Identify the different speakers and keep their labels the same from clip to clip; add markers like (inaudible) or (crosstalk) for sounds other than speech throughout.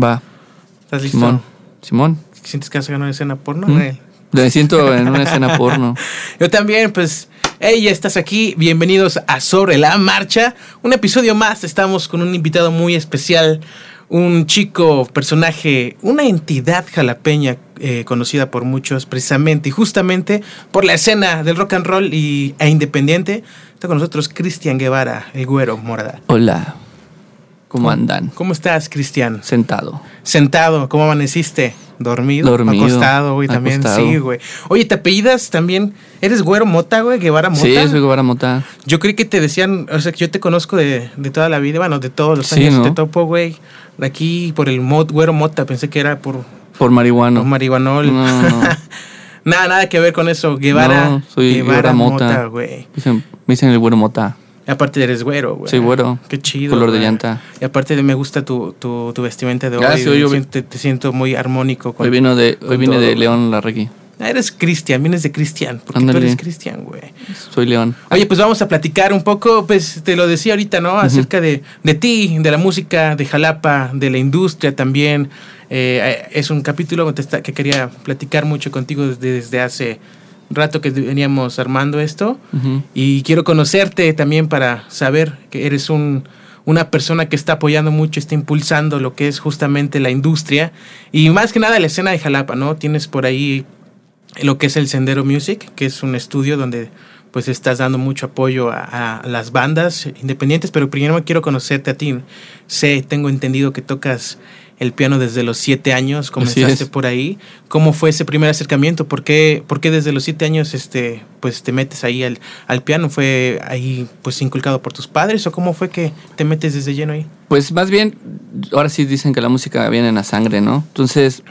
Speaker 1: Va.
Speaker 2: ¿Estás listo?
Speaker 1: Simón. Simón.
Speaker 2: ¿Sientes que vas a ganar una escena porno?
Speaker 1: ¿Mm?
Speaker 2: Eh.
Speaker 1: Me siento en una escena porno. (laughs)
Speaker 2: Yo también, pues, hey, ya estás aquí. Bienvenidos a Sobre la Marcha. Un episodio más. Estamos con un invitado muy especial. Un chico, personaje, una entidad jalapeña eh, conocida por muchos precisamente y justamente por la escena del rock and roll y, e independiente. Está con nosotros Cristian Guevara, el güero morada.
Speaker 1: Hola. ¿Cómo andan?
Speaker 2: ¿Cómo estás, Cristian?
Speaker 1: Sentado.
Speaker 2: Sentado, ¿cómo amaneciste? ¿Dormido?
Speaker 1: Dormido.
Speaker 2: Acostado, güey, también.
Speaker 1: Acostado.
Speaker 2: Sí, güey. Oye, ¿te apellidas también? ¿Eres güero mota, güey? Guevara mota.
Speaker 1: Sí, soy Guevara Mota.
Speaker 2: Yo creí que te decían, o sea, que yo te conozco de, de toda la vida, bueno, de todos los
Speaker 1: Sí,
Speaker 2: años.
Speaker 1: ¿no?
Speaker 2: Te topo, güey. De aquí por el mod, güero mota, pensé que era por,
Speaker 1: Por marihuano.
Speaker 2: por marihuanol.
Speaker 1: No, no. (laughs)
Speaker 2: nada, nada que ver con eso. Guevara.
Speaker 1: No, soy
Speaker 2: Guevara
Speaker 1: Guevara Mota.
Speaker 2: güey.
Speaker 1: Me dicen el güero Mota.
Speaker 2: Aparte eres güero, güey.
Speaker 1: Soy güero.
Speaker 2: Qué chido.
Speaker 1: Color de llanta.
Speaker 2: Y aparte de- me gusta tu, tu, tu vestimenta de hoy.
Speaker 1: Gracias,
Speaker 2: güey.
Speaker 1: yo-
Speaker 2: Siento- te, siento muy armónico. Con,
Speaker 1: Hoy vino de, hoy vine
Speaker 2: todo,
Speaker 1: de. León Larregui.
Speaker 2: Ah, eres Cristian, vienes de Cristian, porque tú
Speaker 1: Ándale.
Speaker 2: eres Cristian, güey.
Speaker 1: Soy León.
Speaker 2: Oye, pues vamos a platicar un poco, pues te lo decía ahorita, ¿no? Acerca de, de ti, de la música, de Jalapa, de la industria también. Eh, es un capítulo te que quería platicar mucho contigo desde, desde hace rato que veníamos armando esto. Y quiero conocerte también para saber que eres un, una persona que está apoyando mucho, está impulsando lo que es justamente la industria y más que nada la escena de Jalapa, ¿no? Tienes por ahí lo que es el Sendero Music, que es un estudio donde pues estás dando mucho apoyo a, a las bandas independientes, pero primero quiero conocerte a ti. Sé, tengo entendido que tocas el piano desde los siete años, comenzaste por ahí. ¿Cómo fue ese primer acercamiento? ¿Por qué, por qué desde los siete años este, pues te metes ahí al, al piano? ¿Fue ahí pues inculcado por tus padres o cómo fue que te metes desde lleno ahí?
Speaker 1: Pues más bien, ahora sí dicen que la música viene en la sangre, ¿no? Entonces,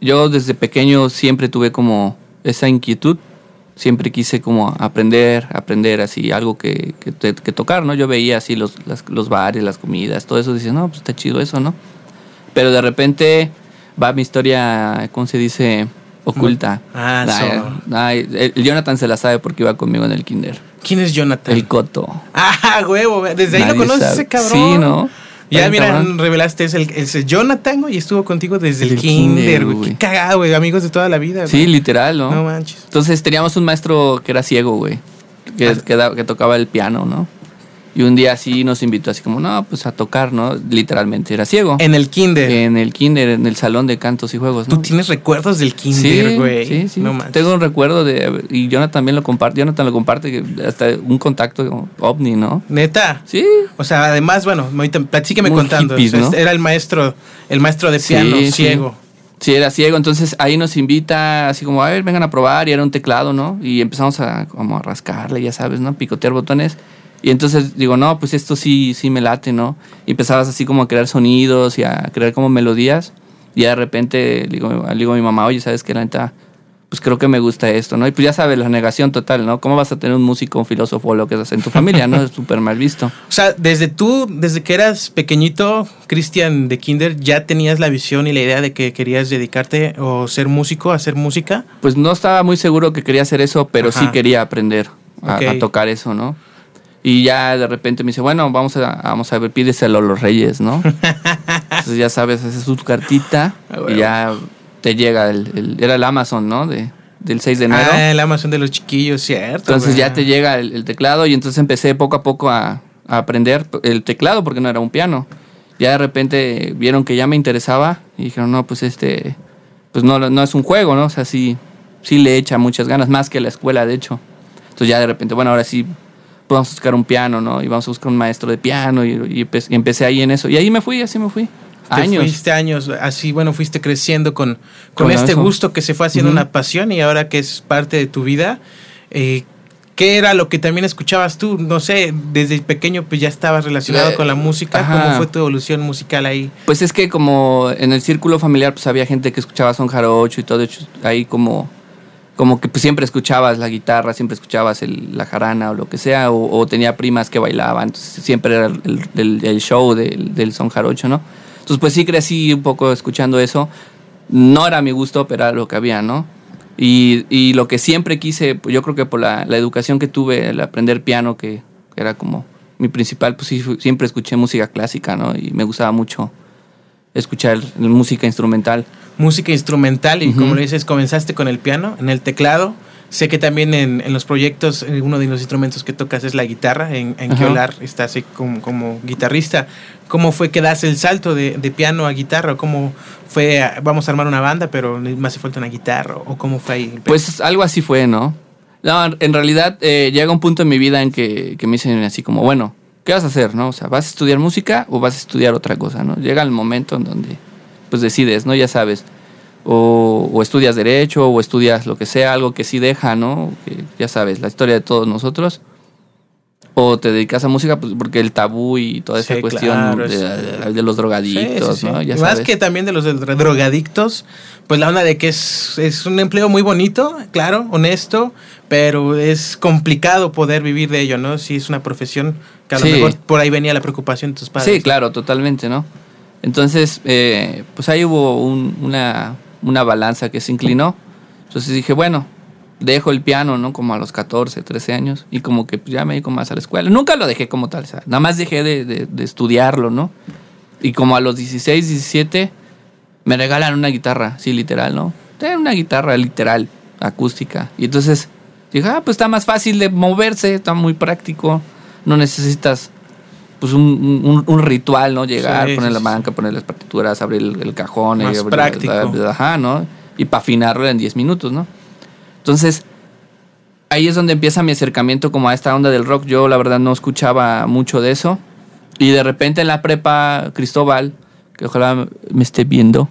Speaker 1: yo desde pequeño siempre tuve como esa inquietud. Siempre quise como aprender, aprender así, algo que, que, tocar, ¿no? Yo veía así los, las- los bares, las comidas, todo eso, decía, no, pues está chido eso, ¿no? Pero de repente va mi historia, ¿cómo se dice? Oculta.
Speaker 2: Ah,
Speaker 1: ay, el Jonathan se la sabe porque iba conmigo en el kinder.
Speaker 2: ¿Quién es Jonathan?
Speaker 1: El Coto.
Speaker 2: Ah, (laughs) huevo, desde ahí lo conoces ese cabrón.
Speaker 1: Sí, ¿no?
Speaker 2: Ya, mira, revelaste, es el, el Jonathan, güey, y estuvo contigo desde el, kinder, güey. Qué cagado, güey, amigos de toda la vida,
Speaker 1: Sí, literal, ¿no?
Speaker 2: No manches.
Speaker 1: Entonces teníamos un maestro que era ciego, güey. Que,
Speaker 2: Ah.
Speaker 1: que tocaba el piano, ¿no? Y un día así nos invitó así como, no, pues a tocar, ¿no? Literalmente, era ciego.
Speaker 2: En el kinder.
Speaker 1: En el kinder, en el salón de cantos y juegos,
Speaker 2: Tú
Speaker 1: ¿no?
Speaker 2: tienes recuerdos del kinder, güey.
Speaker 1: Sí, sí.
Speaker 2: No manches.
Speaker 1: Tengo un recuerdo de... Y Jonathan también lo comparte. Jonathan lo comparte, que hasta un contacto ovni, ¿no?
Speaker 2: Neta.
Speaker 1: Sí.
Speaker 2: O sea, además, bueno, platíqueme
Speaker 1: Muy
Speaker 2: contando.
Speaker 1: hippies, ¿no?
Speaker 2: Era el maestro, el maestro de
Speaker 1: Sí,
Speaker 2: piano,
Speaker 1: sí.
Speaker 2: ciego.
Speaker 1: Sí, era ciego, entonces ahí nos invita así como, a ver, vengan a probar, y era un teclado, ¿no? Y empezamos a como a rascarle, ya sabes, ¿no? Picotear botones. Y entonces digo, no, pues esto sí, sí me late, ¿no? Y empezabas así como a crear sonidos y a crear como melodías. Y de repente le digo, le digo a mi mamá, oye, ¿sabes qué? La neta, pues creo que me gusta esto, ¿no? Y pues ya sabes, la negación total, ¿no? ¿Cómo vas a tener un músico, un filósofo o lo que sea en tu familia, ¿no? Es súper mal visto. (laughs)
Speaker 2: O sea, desde tú, desde que eras pequeñito, Cristian de kinder, ya tenías la visión y la idea de que querías dedicarte o ser músico, hacer música.
Speaker 1: Pues no estaba muy seguro que quería hacer eso, pero sí
Speaker 2: Ajá.
Speaker 1: quería aprender a,
Speaker 2: Ok.
Speaker 1: a tocar eso, ¿no? Y ya de repente me dice, bueno, vamos a, vamos a ver, pídeselo a los reyes, ¿no? (laughs) Entonces ya sabes, haces tu cartita
Speaker 2: Ah,
Speaker 1: y ya te llega el, el- era el Amazon, ¿no? De, del 6 de enero.
Speaker 2: Ah, el Amazon de los chiquillos, cierto.
Speaker 1: entonces ya te llega el, el teclado y entonces empecé poco a poco a, a aprender el teclado porque no era un piano. Ya de repente vieron que ya me interesaba y dijeron, no, pues este, pues no, no es un juego, ¿no? O sea, sí, sí le echa muchas ganas, más que la escuela, de hecho. Entonces ya de repente, bueno, ahora sí vamos a buscar un piano, ¿no? Y vamos a buscar un maestro de piano y, y empe- y empecé ahí en eso. Y ahí me fui, así me fui.
Speaker 2: Te
Speaker 1: Años.
Speaker 2: fuiste años, así, bueno, fuiste creciendo con, con,
Speaker 1: Con
Speaker 2: este
Speaker 1: eso.
Speaker 2: gusto que se fue haciendo una pasión y ahora que es parte de tu vida. Eh, ¿Qué era lo que también escuchabas tú? No sé, desde pequeño pues ya estabas relacionado
Speaker 1: Eh,
Speaker 2: con la música.
Speaker 1: ajá.
Speaker 2: ¿Cómo fue tu evolución musical ahí?
Speaker 1: Pues es que como en el círculo familiar pues había gente que escuchaba son jarocho y todo, de hecho, ahí como como que pues, siempre escuchabas la guitarra, siempre escuchabas el- la jarana o lo que sea, o, o tenía primas que bailaban, entonces siempre era el, show del, del son jarocho, ¿no? Entonces pues sí crecí un poco escuchando eso, no era mi gusto, pero era lo que había, ¿no? Y, lo que siempre quise, yo creo que por la, la educación que tuve, el aprender piano, que, que era como mi principal, pues sí, siempre escuché música clásica, ¿no? Y me gustaba mucho escuchar música instrumental.
Speaker 2: Música instrumental y como lo dices, comenzaste con el piano, en el teclado. Sé que también en, en los proyectos eh, uno de los instrumentos que tocas es la guitarra. En, en Kiolar estás como, como guitarrista. ¿Cómo fue que das el salto de, de piano a guitarra? ¿Cómo fue, vamos a armar una banda, pero me hace falta una guitarra? ¿O cómo fue ahí?
Speaker 1: Pues algo así fue, ¿no? No, en realidad eh, llega un punto en mi vida en que, que me dicen así como, bueno, ¿qué vas a hacer, no? O sea, ¿vas a estudiar música o vas a estudiar otra cosa, no? Llega el momento en donde, pues decides, ¿no? Ya sabes o, estudias derecho o estudias lo que sea, algo que sí deja, ¿no? Que ya sabes, la historia de todos nosotros. O te dedicas a música pues, porque el tabú y toda esa cuestión de, los drogadictos, ¿no?
Speaker 2: Ya Más que también de los drogadictos, pues la onda de que es, es un empleo muy bonito, claro, honesto, pero es complicado poder vivir de ello, ¿no? Si es una profesión que a lo mejor por ahí venía la preocupación de tus padres.
Speaker 1: Sí, claro, totalmente, ¿no? Entonces, eh, pues ahí hubo una, una balanza que se inclinó. Entonces dije, bueno, dejo el piano, ¿no? Como a los 14, 13 años. Y como que ya me dedico más a la escuela. Nunca lo dejé como tal, nada más dejé de, estudiarlo, ¿no? Y como a los 16, 17, me regalan una guitarra, sí, literal, ¿no? Una guitarra literal, acústica. Y entonces dije, ah, pues está más fácil de moverse, está muy práctico. No necesitas pues un, un, ritual, ¿no? Llegar, poner la banca, poner las partituras, abrir el, cajón.
Speaker 2: Más
Speaker 1: y
Speaker 2: práctico.
Speaker 1: ajá, ¿no? Y para afinarlo en 10 minutos, ¿no? Entonces, ahí es donde empieza mi acercamiento como a esta onda del rock. Yo la verdad no escuchaba mucho de eso. Y de repente en la prepa, Cristóbal, que ojalá me esté viendo,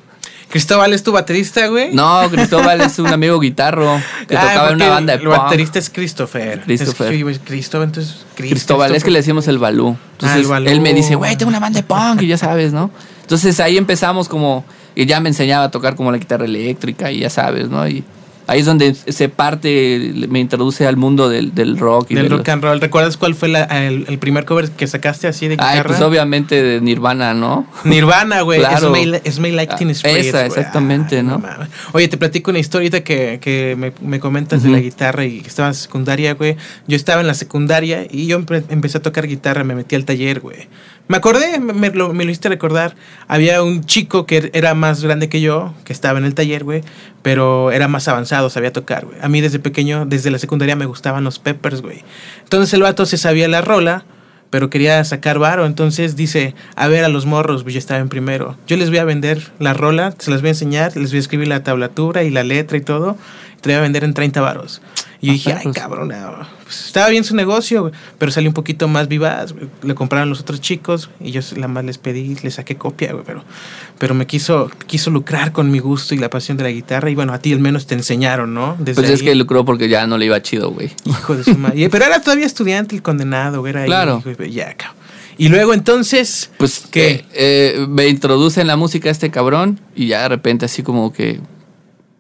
Speaker 2: Cristóbal es tu baterista, güey.
Speaker 1: No, Cristóbal es un amigo guitarro que ah, tocaba en una banda de
Speaker 2: El baterista es Christopher.
Speaker 1: Christopher.
Speaker 2: Es, Cristóbal, entonces.
Speaker 1: Cristóbal, es que le decimos el balú. Entonces, ah, el balú. él me dice, güey, tengo una banda de punk y ya sabes, ¿no? Entonces ahí empezamos como. Y ya me enseñaba a tocar como la guitarra eléctrica y ya sabes, ¿no? Y ahí es donde se parte, me introduce al mundo del, del rock.
Speaker 2: Y del rock and roll. ¿Recuerdas cuál fue el, primer cover que sacaste así de guitarra? Ay,
Speaker 1: pues obviamente de Nirvana, ¿no?
Speaker 2: Nirvana, güey. Claro. Smell, Like Teen Spirit.
Speaker 1: Esa, exactamente, ¿no?
Speaker 2: Oye, te platico una historia que, que me, me comentas de la guitarra y que estaba en secundaria, güey. Yo estaba en la secundaria y yo empecé a tocar guitarra, me metí al taller, güey. Me acordé, me, lo, me hiciste recordar. Había un chico que era más grande que yo, que estaba en el taller, güey, pero era más avanzado, sabía tocar, güey. A mí desde pequeño, desde la secundaria, me gustaban los peppers, güey. Entonces el vato se sabía la rola, pero quería sacar varo. Entonces dice, a ver a los morros, pues ya estaba en primero. Yo les voy a vender la rola, se las voy a enseñar, les voy a escribir la tablatura y la letra y todo. Te voy a vender en 30 varos. Y yo dije, ay, cabrón, pues, estaba bien su negocio, pero salió un poquito más vivaz. Le compraron los otros chicos y yo la más les pedí, les saqué copia, güey, pero, pero me quiso, quiso lucrar con mi gusto y la pasión de la guitarra. Y bueno, a ti al menos te enseñaron, ¿no?
Speaker 1: Desde pues es que lucró porque ya no le iba chido, güey.
Speaker 2: Hijo de su madre. Pero era todavía estudiante el condenado, güey. Era
Speaker 1: claro.
Speaker 2: ya, cabrón. Y luego entonces...
Speaker 1: Pues que eh, eh, me introduce en la música este cabrón y ya de repente así como que,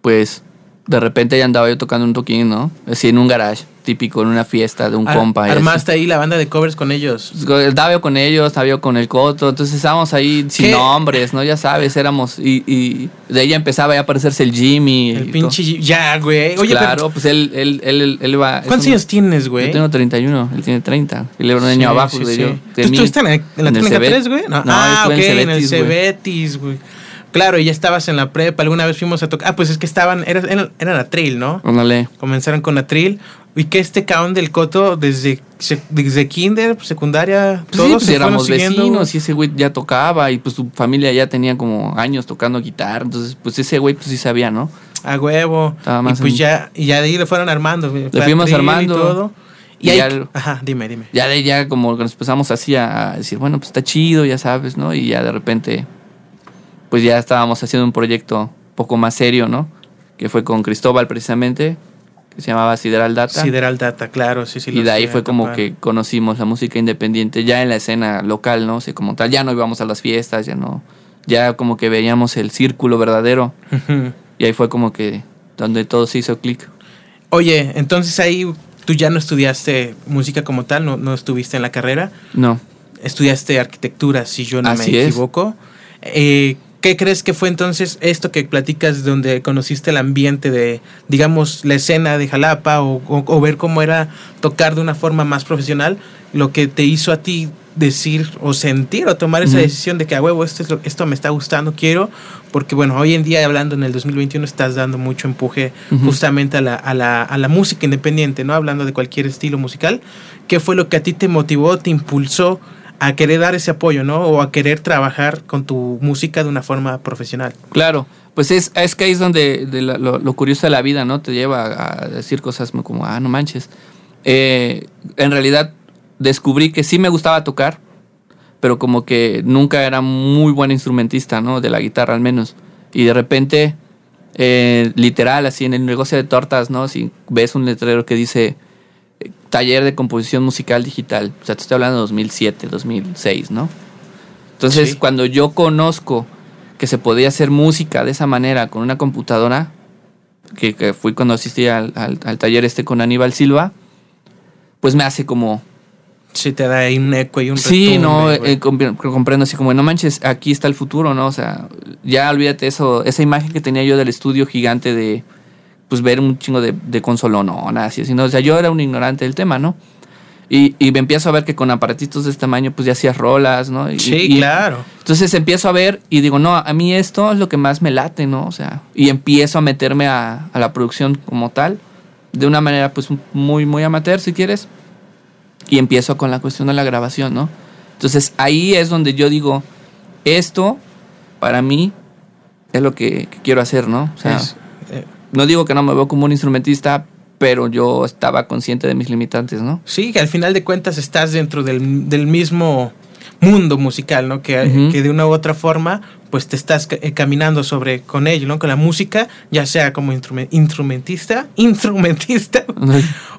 Speaker 1: pues de repente ya andaba yo tocando un toquín, ¿no? Así en un garage, típico, en una fiesta de un compa.
Speaker 2: Armaste ahí la banda de covers con ellos.
Speaker 1: Estaba yo con ellos, estaba yo con el Coto, entonces estábamos ahí sin nombres, ¿no? Ya sabes, éramos. Y, y de ahí empezaba a aparecerse el Jimmy.
Speaker 2: El pinche Jimmy. Ya, güey.
Speaker 1: Oye, claro, pues él, él, él, él va.
Speaker 2: ¿Cuántos años tienes, güey?
Speaker 1: Yo tengo 31, él tiene 30. Él era un año abajo de yo.
Speaker 2: ¿Tú estuviste en, la técnica 3, güey? No, ah, ok, en el Cebetis, güey. Claro, y ya estabas en la prepa, alguna vez fuimos a tocar. Ah, pues es que estaban, era, era, era Atril, ¿no?
Speaker 1: Ándale.
Speaker 2: Comenzaron con Atril. Y que este cabrón del Coto, desde, desde kinder, secundaria,
Speaker 1: pues todos sí, pues éramos vecinos y ese güey ya tocaba y pues su familia ya tenía como años tocando guitarra. Entonces, pues ese güey pues sí sabía, ¿no?
Speaker 2: A huevo. y pues ya, y ya de ahí le fueron armando.
Speaker 1: Le fuimos armando.
Speaker 2: Y todo.
Speaker 1: Y,
Speaker 2: ya, ajá, dime, dime.
Speaker 1: Ya de ya como nos empezamos así a decir, bueno, pues está chido, ya sabes, ¿no? Y ya de repente pues ya estábamos haciendo un proyecto poco más serio, ¿no? Que fue con Cristóbal precisamente, que se llamaba Sideral Data.
Speaker 2: Sideral Data, claro, sí, sí.
Speaker 1: Y de ahí fue como que conocimos la música independiente ya en la escena local, ¿no? O sea, como tal, ya no íbamos a las fiestas, ya no, ya como que veíamos el círculo verdadero. Y ahí fue como que donde todo se hizo clic.
Speaker 2: Oye, entonces ahí tú ya no estudiaste música como tal, no, no estuviste en la carrera.
Speaker 1: No.
Speaker 2: Estudiaste arquitectura, si yo no me equivoco. Eh, ¿Qué crees que fue entonces esto que platicas donde conociste el ambiente de, digamos, la escena de Jalapa o, ver cómo era tocar de una forma más profesional, lo que te hizo a ti decir o sentir o tomar esa decisión de que a huevo esto, es lo, esto me está gustando, quiero, porque bueno, hoy en día hablando en el 2021 estás dando mucho empuje justamente a la, a, la, a la música independiente, ¿no? Hablando de cualquier estilo musical. ¿Qué fue lo que a ti te motivó, te impulsó a querer dar ese apoyo, ¿no? O a querer trabajar con tu música de una forma profesional.
Speaker 1: Claro, pues es, es que ahí es donde lo, curioso de la vida, ¿no? Te lleva a decir cosas como, ah, no manches. Eh, en realidad descubrí que sí me gustaba tocar, pero como que nunca era muy buen instrumentista, ¿no? De la guitarra al menos. Y de repente, eh, literal, así en el negocio de tortas, ¿no? Si ves un letrero que dice taller de composición musical digital, o sea, te estoy hablando de 2007, 2006, ¿no? Entonces, cuando yo conozco que se podía hacer música de esa manera con una computadora, que, fui cuando asistí al, al taller este con Aníbal Silva, pues me hace como
Speaker 2: Sí, te da ahí un eco y un
Speaker 1: Sí, no, eh, comprendo así como, no manches, aquí está el futuro, ¿no? O sea, ya olvídate eso, esa imagen que tenía yo del estudio gigante de, pues, ver un chingo de, de consola, no, nada así, sino, o sea, yo era un ignorante del tema, ¿no? Y, y, me empiezo a ver que con aparatitos de este tamaño, pues ya hacías rolas, ¿no?
Speaker 2: sí, claro.
Speaker 1: Entonces empiezo a ver y digo, no, a mí esto es lo que más me late, ¿no? O sea, y empiezo a meterme a, a la producción como tal, de una manera, pues, muy, muy amateur, si quieres y empiezo con la cuestión de la grabación, ¿no? Entonces ahí es donde yo digo, esto para mí es lo que, quiero hacer, ¿no? O sea, eh, no digo que no me veo como un instrumentista, pero yo estaba consciente de mis limitantes, ¿no?
Speaker 2: Sí, que al final de cuentas estás dentro del, del mismo mundo musical, ¿no? Que, que, de una u otra forma, pues te estás eh, caminando sobre con ello, ¿no? Con la música, ya sea como instrumentista, (laughs) instrumentista,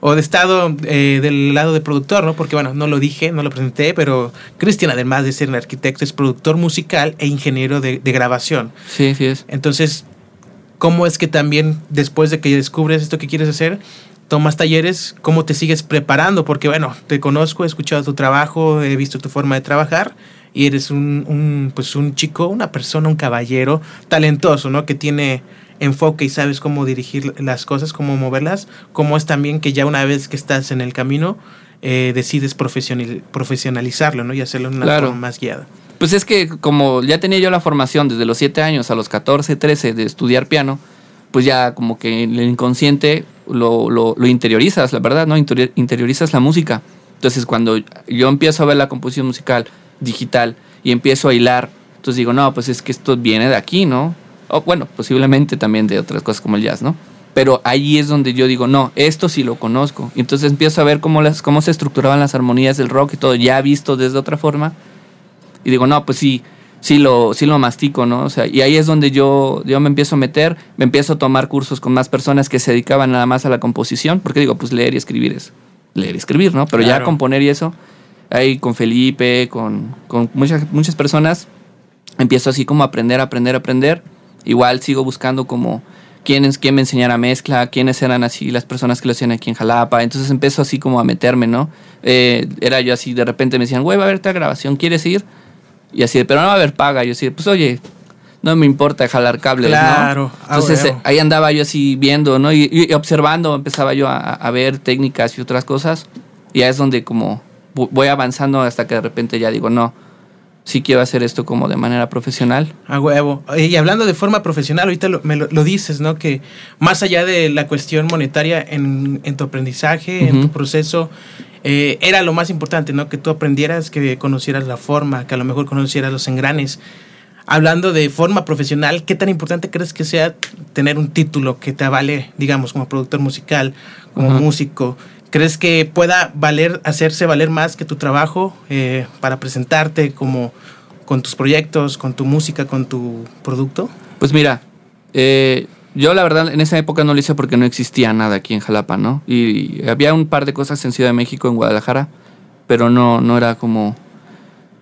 Speaker 2: o de estado eh, del lado de productor, ¿no? Porque bueno, no lo dije, no lo presenté, pero Cristian, además de ser un arquitecto, es productor musical e ingeniero de, de grabación.
Speaker 1: Sí, sí es.
Speaker 2: Entonces, ¿cómo es que también después de que descubres esto que quieres hacer, tomas talleres, cómo te sigues preparando, porque bueno, te conozco, he escuchado tu trabajo, he visto tu forma de trabajar y eres un, pues un chico, una persona, un caballero talentoso, ¿no? Que tiene enfoque y sabes cómo dirigir las cosas, cómo moverlas, como es también que ya una vez que estás en el camino, eh, decides profesionalizarlo, ¿no? Y hacerlo de una forma más guiada.
Speaker 1: Pues es que como ya tenía yo la formación desde los 7 años a los 14, 13 de estudiar piano, pues ya como que el inconsciente lo, lo, interiorizas, la verdad, ¿no? interiorizas la música. Entonces, cuando yo empiezo a ver la composición musical digital y empiezo a hilar, entonces digo, no, pues es que esto viene de aquí, ¿no? O bueno, posiblemente también de otras cosas como el jazz, ¿no? Pero ahí es donde yo digo, no, esto sí lo conozco. Entonces empiezo a ver cómo, las, cómo se estructuraban las armonías del rock y todo, ya visto desde otra forma. Y digo, no, pues sí, sí lo, sí lo mastico, ¿no? O sea, y ahí es donde yo, yo me empiezo a meter, me empiezo a tomar cursos con más personas que se dedicaban nada más a la composición, porque digo, pues leer y escribir es leer y escribir, ¿no? Pero ya componer y eso, ahí con Felipe, con, con muchas, muchas personas, empiezo así como a aprender, aprender, aprender. Igual sigo buscando como quién, quién me enseñara mezcla, quiénes eran así las personas que lo hacían aquí en Jalapa. Entonces empiezo así como a meterme, ¿no? Eh, era yo así, de repente me decían, güey, va a haber esta grabación, ¿quieres ir? Y así, pero no va a haber paga. Yo así, pues oye, no me importa jalar cables,
Speaker 2: claro.
Speaker 1: ¿no? Entonces eh, ahí andaba yo así viendo, ¿no? Y, observando, empezaba yo a, ver técnicas y otras cosas. Y ahí es donde como voy avanzando hasta que de repente ya digo, no, sí quiero hacer esto como de manera profesional.
Speaker 2: A huevo. Y hablando de forma profesional, ahorita me lo, dices, ¿no? Que más allá de la cuestión monetaria en, tu aprendizaje, en tu proceso, eh, era lo más importante, ¿no? Que tú aprendieras, que conocieras la forma, que a lo mejor conocieras los engranes. Hablando de forma profesional, ¿qué tan importante crees que sea tener un título que te avale, digamos, como productor musical, como músico? ¿Crees que pueda valer, hacerse valer más que tu trabajo eh, para presentarte como con tus proyectos, con tu música, con tu producto?
Speaker 1: Pues mira, eh, yo la verdad en esa época no lo hice porque no existía nada aquí en Jalapa, ¿no? Y, había un par de cosas en Ciudad de México, en Guadalajara, pero no, no era como,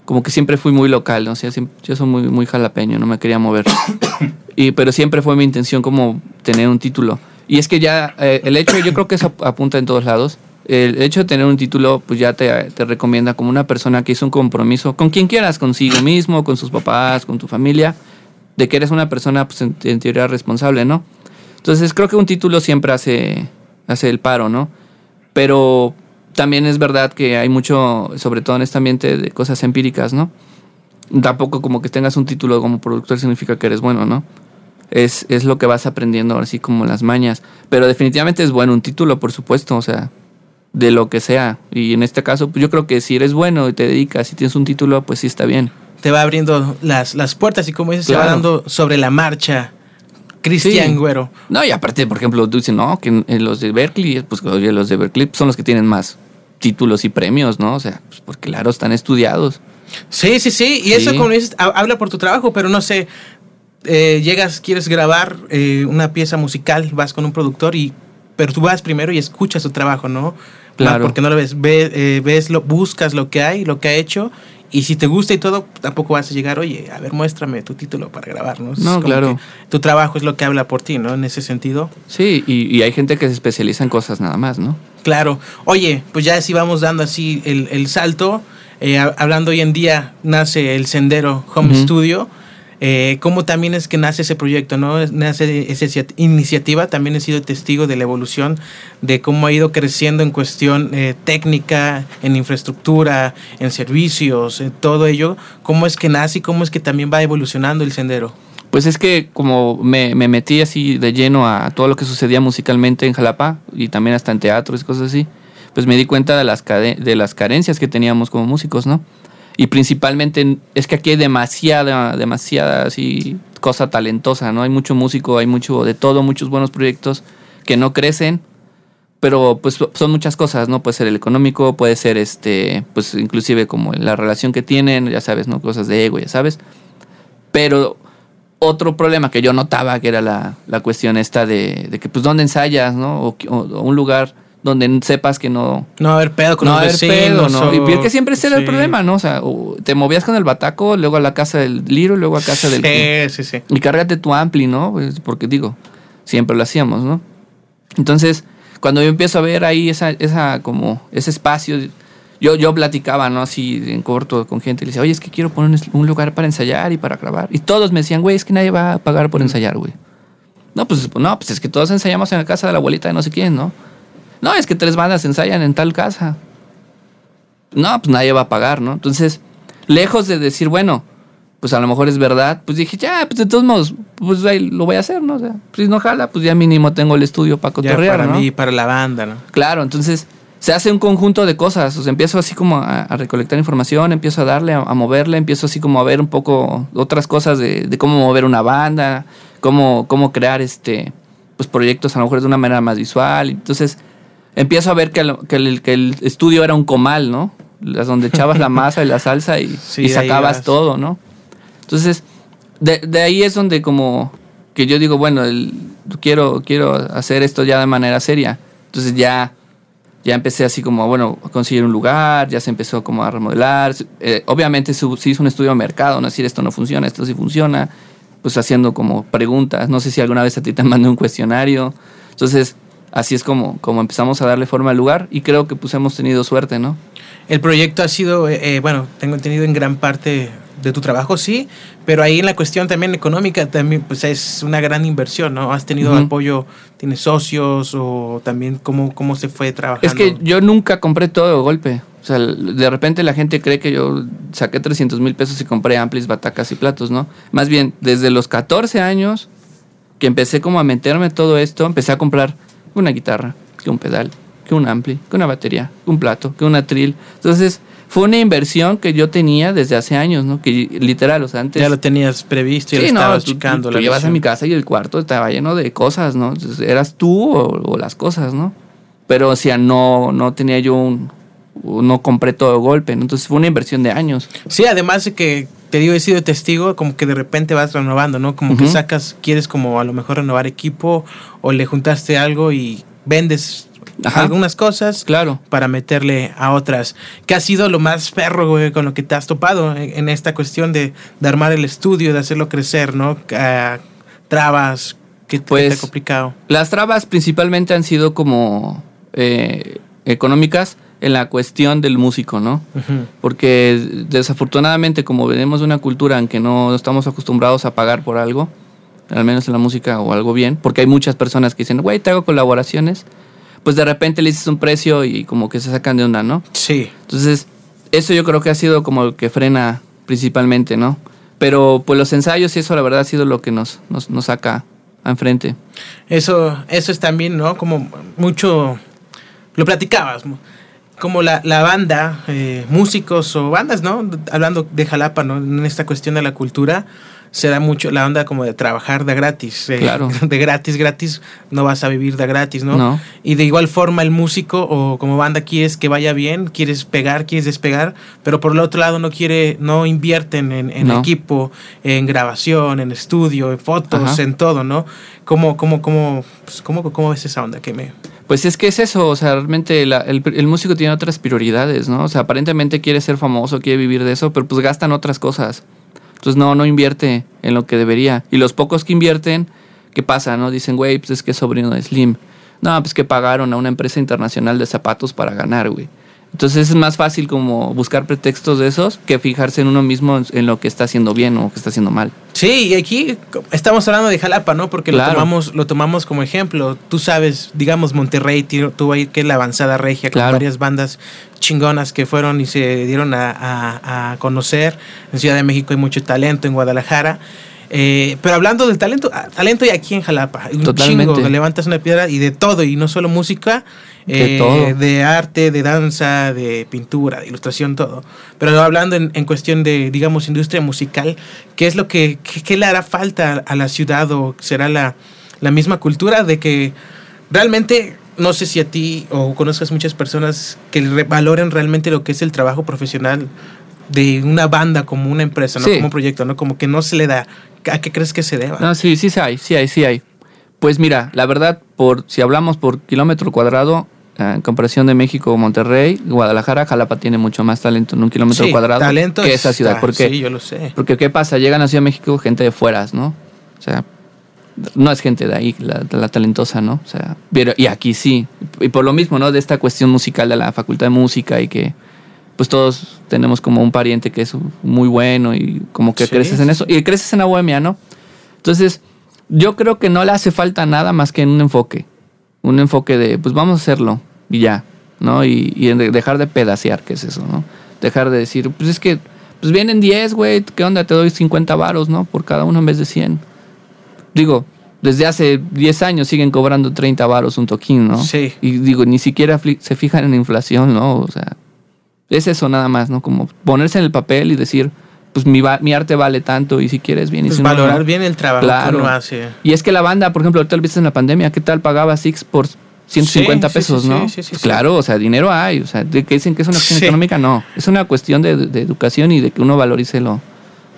Speaker 1: como que siempre fui muy local, ¿no? O sea, yo soy muy, muy jalapeño, no me quería mover. (coughs) y, pero siempre fue mi intención como tener un título. Y es que ya eh, el hecho, yo creo que eso apunta en todos lados. El hecho de tener un título, pues ya te, te, recomienda como una persona que hizo un compromiso con quien quieras, consigo mismo, con sus papás, con tu familia de que eres una persona, pues, en, teoría responsable, ¿no? Entonces creo que un título siempre hace, hace el paro, ¿no? Pero también es verdad que hay mucho, sobre todo en este ambiente, de cosas empíricas, ¿no? Tampoco como que tengas un título como productor significa que eres bueno, ¿no? Es, es lo que vas aprendiendo así como las mañas. Pero definitivamente es bueno un título, por supuesto, o sea, de lo que sea. Y en este caso, pues yo creo que si eres bueno y te dedicas y tienes un título, pues sí está bien.
Speaker 2: Te va abriendo las, las puertas y como dices, se va dando sobre la marcha. Cristian Güero.
Speaker 1: No, y aparte, por ejemplo, tú dices, no, que los de Berkeley, pues oye, los de Berkeley son los que tienen más títulos y premios, ¿no? O sea, pues porque claro, están estudiados.
Speaker 2: Sí, sí, sí. Y eso, como dices, habla por tu trabajo, pero no sé, eh, llegas, quieres grabar eh, una pieza musical, vas con un productor y pero tú vas primero y escuchas su trabajo, ¿no? Claro. Porque no lo ves, ves, eh, ves lo, buscas lo que hay, lo que ha hecho y si te gusta y todo, tampoco vas a llegar, oye, a ver, muéstrame tu título para grabar, ¿no?
Speaker 1: no, claro.
Speaker 2: Tu trabajo es lo que habla por ti, ¿no? En ese sentido.
Speaker 1: Sí, y, hay gente que se especializa en cosas nada más, ¿no?
Speaker 2: Claro. Oye, pues ya si vamos dando así el, el salto, eh, hablando hoy en día, nace el Sendero Home Studio eh, cómo también es que nace ese proyecto, ¿no? Nace esa iniciativa, también he sido testigo de la evolución, de cómo ha ido creciendo en cuestión eh, técnica, en infraestructura, en servicios, en todo ello. ¿Cómo es que nace y cómo es que también va evolucionando el sendero?
Speaker 1: Pues es que como me, metí así de lleno a todo lo que sucedía musicalmente en Jalapa y también hasta en teatros y cosas así, pues me di cuenta de las, de las carencias que teníamos como músicos, ¿no? Y principalmente es que aquí hay demasiada, demasiada así cosa talentosa, ¿no? Hay mucho músico, hay mucho de todo, muchos buenos proyectos que no crecen, pero pues son muchas cosas, ¿no? Puede ser el económico, puede ser este, pues inclusive como la relación que tienen, ya sabes, ¿no? Cosas de ego, ya sabes. Pero otro problema que yo notaba, que era la, la cuestión esta de, de, que pues dónde ensayas, ¿no? o un lugar donde sepas que no...
Speaker 2: No va a haber pedo con no los vecinos.
Speaker 1: ¿no? Y que siempre ese era el problema, ¿no? O sea, te movías con el bataco, luego a la casa del Liro, luego a casa del...
Speaker 2: Sí, sí, sí.
Speaker 1: Y cárgate tu ampli, ¿no? Pues, porque digo, siempre lo hacíamos, ¿no? Entonces, cuando yo empiezo a ver ahí esa, esa como, ese espacio, yo, yo platicaba, ¿no? Así en corto con gente, y le decía, oye, es que quiero poner un lugar para ensayar y para grabar. Y todos me decían, güey, es que nadie va a pagar por ensayar, güey. No, pues no, pues es que todos ensayamos en la casa de la abuelita de no sé quién, ¿no? No, es que tres bandas ensayan en tal casa. No, pues nadie va a pagar, ¿no? Entonces, lejos de decir, bueno, pues a lo mejor es verdad, pues dije, ya, pues de todos modos, pues ahí lo voy a hacer, ¿no? O sea, pues si no jala, pues ya mínimo tengo el estudio para cotorrear,
Speaker 2: para mí y para la banda, ¿no?
Speaker 1: Claro, entonces se hace un conjunto de cosas, o sea, empiezo así como a, recolectar información, empiezo a darle, a, moverle, empiezo así como a ver un poco otras cosas de, de cómo mover una banda, cómo, cómo crear este, pues proyectos a lo mejor de una manera más visual, entonces empiezo a ver que, el, que el estudio era un comal, ¿no? Las donde echabas la (laughs) masa y la salsa y, sacabas todo, ¿no? Entonces, de, ahí es donde como que yo digo, bueno, quiero, quiero hacer esto ya de manera seria. Entonces ya, ya empecé así como, bueno, a conseguir un lugar, ya se empezó como a remodelar. Eh, obviamente se, hizo un estudio de mercado, no decir esto no funciona, esto sí funciona, pues haciendo como preguntas. No sé si alguna vez a ti te mandé un cuestionario. Entonces, así es como, como empezamos a darle forma al lugar y creo que pues hemos tenido suerte, ¿no?
Speaker 2: El proyecto ha sido, eh, eh, bueno, tengo entendido en gran parte de tu trabajo, sí, pero ahí en la cuestión también económica también pues es una gran inversión, ¿no? ¿Has tenido apoyo, tienes socios o también cómo, cómo se fue trabajando?
Speaker 1: Es que yo nunca compré todo de golpe. O sea, de repente la gente cree que yo saqué 300 mil pesos y compré amplis, batacas y platos, ¿no? Más bien, desde los 14 años que empecé como a meterme todo esto, empecé a comprar una guitarra, que un pedal, que un ampli, que una batería, que un plato, que una trill. Entonces, fue una inversión que yo tenía desde hace años, ¿no? Que literal, o sea, antes...
Speaker 2: Ya lo tenías previsto y lo estabas chicando.
Speaker 1: Tú, llevas a mi casa y el cuarto estaba lleno de cosas, ¿no? eras tú o, las cosas, ¿no? Pero, o sea, no, no tenía yo un... No compré todo de golpe, Entonces fue una inversión de años.
Speaker 2: Sí, además de que te digo, he sido testigo, como que de repente vas renovando, ¿no? Como que sacas, quieres como a lo mejor renovar equipo o le juntaste algo y vendes algunas cosas
Speaker 1: claro.
Speaker 2: para meterle a otras. ¿Qué ha sido lo más perro, güey, con lo que te has topado en, esta cuestión de, armar el estudio, de hacerlo crecer, ¿no? trabas, ¿qué, pues, te ha complicado?
Speaker 1: Las trabas principalmente han sido como eh, económicas en la cuestión del músico, ¿no? Porque desafortunadamente como venimos de una cultura en que no estamos acostumbrados a pagar por algo, al menos en la música o algo bien, porque hay muchas personas que dicen, güey, te hago colaboraciones, pues de repente le dices un precio y como que se sacan de onda, ¿no?
Speaker 2: Sí.
Speaker 1: Entonces, eso yo creo que ha sido como lo que frena principalmente, ¿no? Pero pues los ensayos y eso la verdad ha sido lo que nos, nos, nos saca enfrente.
Speaker 2: Eso, eso es también, ¿no? Como mucho, lo platicabas, como la, la banda, eh, músicos o bandas, ¿no? Hablando de Jalapa, ¿no? En esta cuestión de la cultura, se da mucho la onda como de trabajar de gratis. eh,
Speaker 1: Claro. (laughs)
Speaker 2: De gratis, gratis, no vas a vivir de gratis, ¿no?
Speaker 1: No.
Speaker 2: Y de igual forma el músico o como banda quieres que vaya bien, quieres pegar, quieres despegar, pero por el otro lado no quiere, no invierten en, en
Speaker 1: No.
Speaker 2: equipo, en grabación, en estudio, en fotos,
Speaker 1: Ajá.
Speaker 2: en todo, ¿no? ¿Cómo, cómo, cómo, pues, cómo, cómo ves esa onda que me...
Speaker 1: Pues es que es eso, o sea, realmente la- el, el músico tiene otras prioridades, ¿no? O sea, aparentemente quiere ser famoso, quiere vivir de eso, pero pues gastan otras cosas. Entonces no, no invierte en lo que debería. Y los pocos que invierten, ¿qué pasa, no? Dicen, güey, pues es que es sobrino de Slim. No, pues que pagaron a una empresa internacional de zapatos para ganar, güey. Entonces es más fácil como buscar pretextos de esos que fijarse en uno mismo en, lo que está haciendo bien o que está haciendo mal.
Speaker 2: Sí, y aquí estamos hablando de Jalapa, ¿no? Porque lo tomamos, lo tomamos como ejemplo. Tú sabes, digamos, Monterrey tuvo ahí que es la avanzada regia con varias bandas chingonas que fueron y se dieron a, a- a conocer. En Ciudad de México hay mucho talento, en Guadalajara. Eh, pero hablando del talento, ah, talento hay aquí en Jalapa. Un
Speaker 1: Totalmente.
Speaker 2: chingo, levantas una piedra y de todo, y no solo música,
Speaker 1: De
Speaker 2: eh,
Speaker 1: todo.
Speaker 2: de arte, de danza, de pintura, de ilustración, todo. Pero hablando en, en cuestión de, digamos, industria musical, ¿qué es lo que, qué, qué le hará falta a la ciudad o será la, la misma cultura de que realmente, no sé si a ti o conozcas muchas personas que re- valoren realmente lo que es el trabajo profesional de una banda como una empresa, no
Speaker 1: Sí.
Speaker 2: como un proyecto, ¿no? Como que no se le da. ¿A qué crees que se deba?
Speaker 1: No, sí, sí hay, sí hay, sí hay. Pues mira, la verdad, por si hablamos por kilómetro cuadrado, eh, en comparación de México, Monterrey, Guadalajara, Jalapa tiene mucho más talento en un kilómetro
Speaker 2: Sí,
Speaker 1: cuadrado que esa ciudad.
Speaker 2: está,
Speaker 1: Porque,
Speaker 2: Sí, yo lo sé.
Speaker 1: porque ¿qué pasa? Llegan a Ciudad de México gente de fueras, ¿no? O sea, no es gente de ahí la, la talentosa, ¿no? O sea, pero, y aquí sí. Y por lo mismo, ¿no? De esta cuestión musical de la Facultad de Música y que pues todos tenemos como un pariente que es muy bueno y como que
Speaker 2: Sí,
Speaker 1: creces en eso. Y creces en la bohemia, ¿no? Entonces, yo creo que no le hace falta nada más que en un enfoque. Un enfoque de, pues vamos a hacerlo y ya, ¿no? Y, y dejar de pedacear, que es eso, ¿no? Dejar de decir, pues es que, pues vienen 10, güey, ¿qué onda? Te doy 50 varos, ¿no? Por cada uno en vez de 100. Digo, desde hace 10 años siguen cobrando 30 varos un toquín, ¿no?
Speaker 2: Sí.
Speaker 1: Y digo, ni siquiera se fijan en inflación, ¿no? O sea, es eso nada más, ¿no? Como ponerse en el papel y decir, pues mi, va- mi arte vale tanto y si quieres bien y
Speaker 2: Pues
Speaker 1: si no,
Speaker 2: valorar
Speaker 1: no.
Speaker 2: bien el trabajo
Speaker 1: Claro.
Speaker 2: que uno hace.
Speaker 1: Y es que la banda, por ejemplo, ahorita lo viste en la pandemia, ¿qué tal pagaba Six por 150
Speaker 2: Sí,
Speaker 1: pesos,
Speaker 2: sí,
Speaker 1: no?
Speaker 2: sí, sí, sí,
Speaker 1: claro, o sea, dinero hay. O sea, de que dicen que es una cuestión económica, no. Es una cuestión de, de educación y de que uno valorice lo,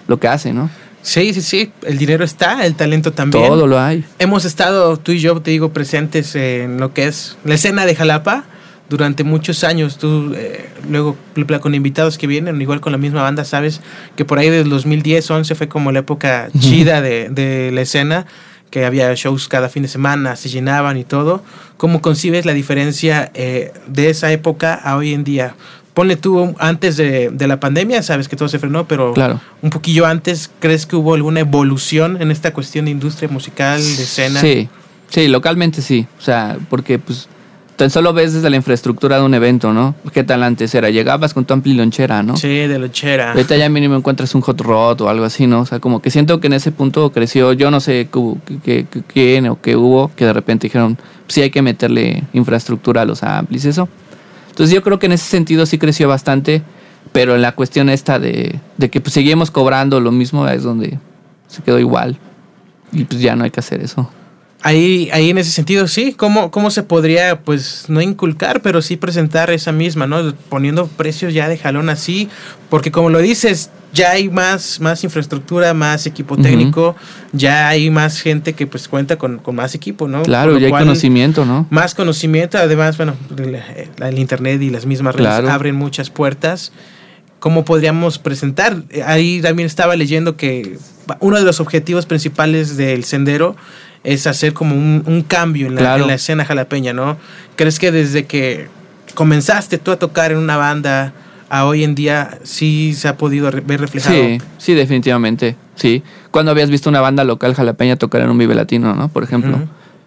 Speaker 1: lo que hace, ¿no?
Speaker 2: Sí, sí, sí. El dinero está, el talento también.
Speaker 1: Todo lo hay.
Speaker 2: Hemos estado, tú y yo, te digo, presentes en lo que es la escena de Jalapa durante muchos años. Tú, eh, luego, con invitados que vienen, igual con la misma banda, sabes que por ahí del 2010, 11 fue como la época chida de, de la escena, que había shows cada fin de semana, se llenaban y todo. ¿Cómo concibes la diferencia eh, de esa época a hoy en día? Ponle tú antes de, de la pandemia, sabes que todo se frenó, pero
Speaker 1: Claro.
Speaker 2: un poquillo antes, ¿crees que hubo alguna evolución en esta cuestión de industria musical, de escena?
Speaker 1: Sí, sí, localmente sí. O sea, porque pues tan solo ves desde la infraestructura de un evento, ¿no? ¿Qué tal antes era? Llegabas con tu ampli lonchera, ¿no?
Speaker 2: Sí, de lonchera.
Speaker 1: Ahorita ya mínimo encuentras un hot rod o algo así, ¿no? O sea, como que siento que en ese punto creció, yo no sé qué, quién o qué hubo, que de repente dijeron, sí hay que meterle infraestructura a los amplis, eso. Entonces yo creo que en ese sentido sí creció bastante, pero en la cuestión esta de, de que pues seguimos cobrando lo mismo es donde se quedó igual. Y pues ya no hay que hacer eso.
Speaker 2: Ahí, ahí en ese sentido, sí, ¿cómo, ¿cómo se podría, pues, no inculcar, pero sí presentar esa misma, ¿no? Poniendo precios ya de jalón así, porque como lo dices, ya hay más, más infraestructura, más equipo técnico, ya hay más gente que pues cuenta con, con más equipo, ¿no?
Speaker 1: Claro, ya hay conocimiento, ¿no?
Speaker 2: Más conocimiento, además, bueno, el, el internet y las mismas redes
Speaker 1: Claro.
Speaker 2: abren muchas puertas. ¿Cómo podríamos presentar? Ahí también estaba leyendo que uno de los objetivos principales del sendero es hacer como un, un cambio en la,
Speaker 1: Claro.
Speaker 2: en la escena jalapeña, ¿no? ¿Crees que desde que comenzaste tú a tocar en una banda a hoy en día sí se ha podido ver reflejado?
Speaker 1: Sí, sí, definitivamente, sí. Cuando habías visto una banda local jalapeña tocar en un Vive Latino, ¿no? Por ejemplo.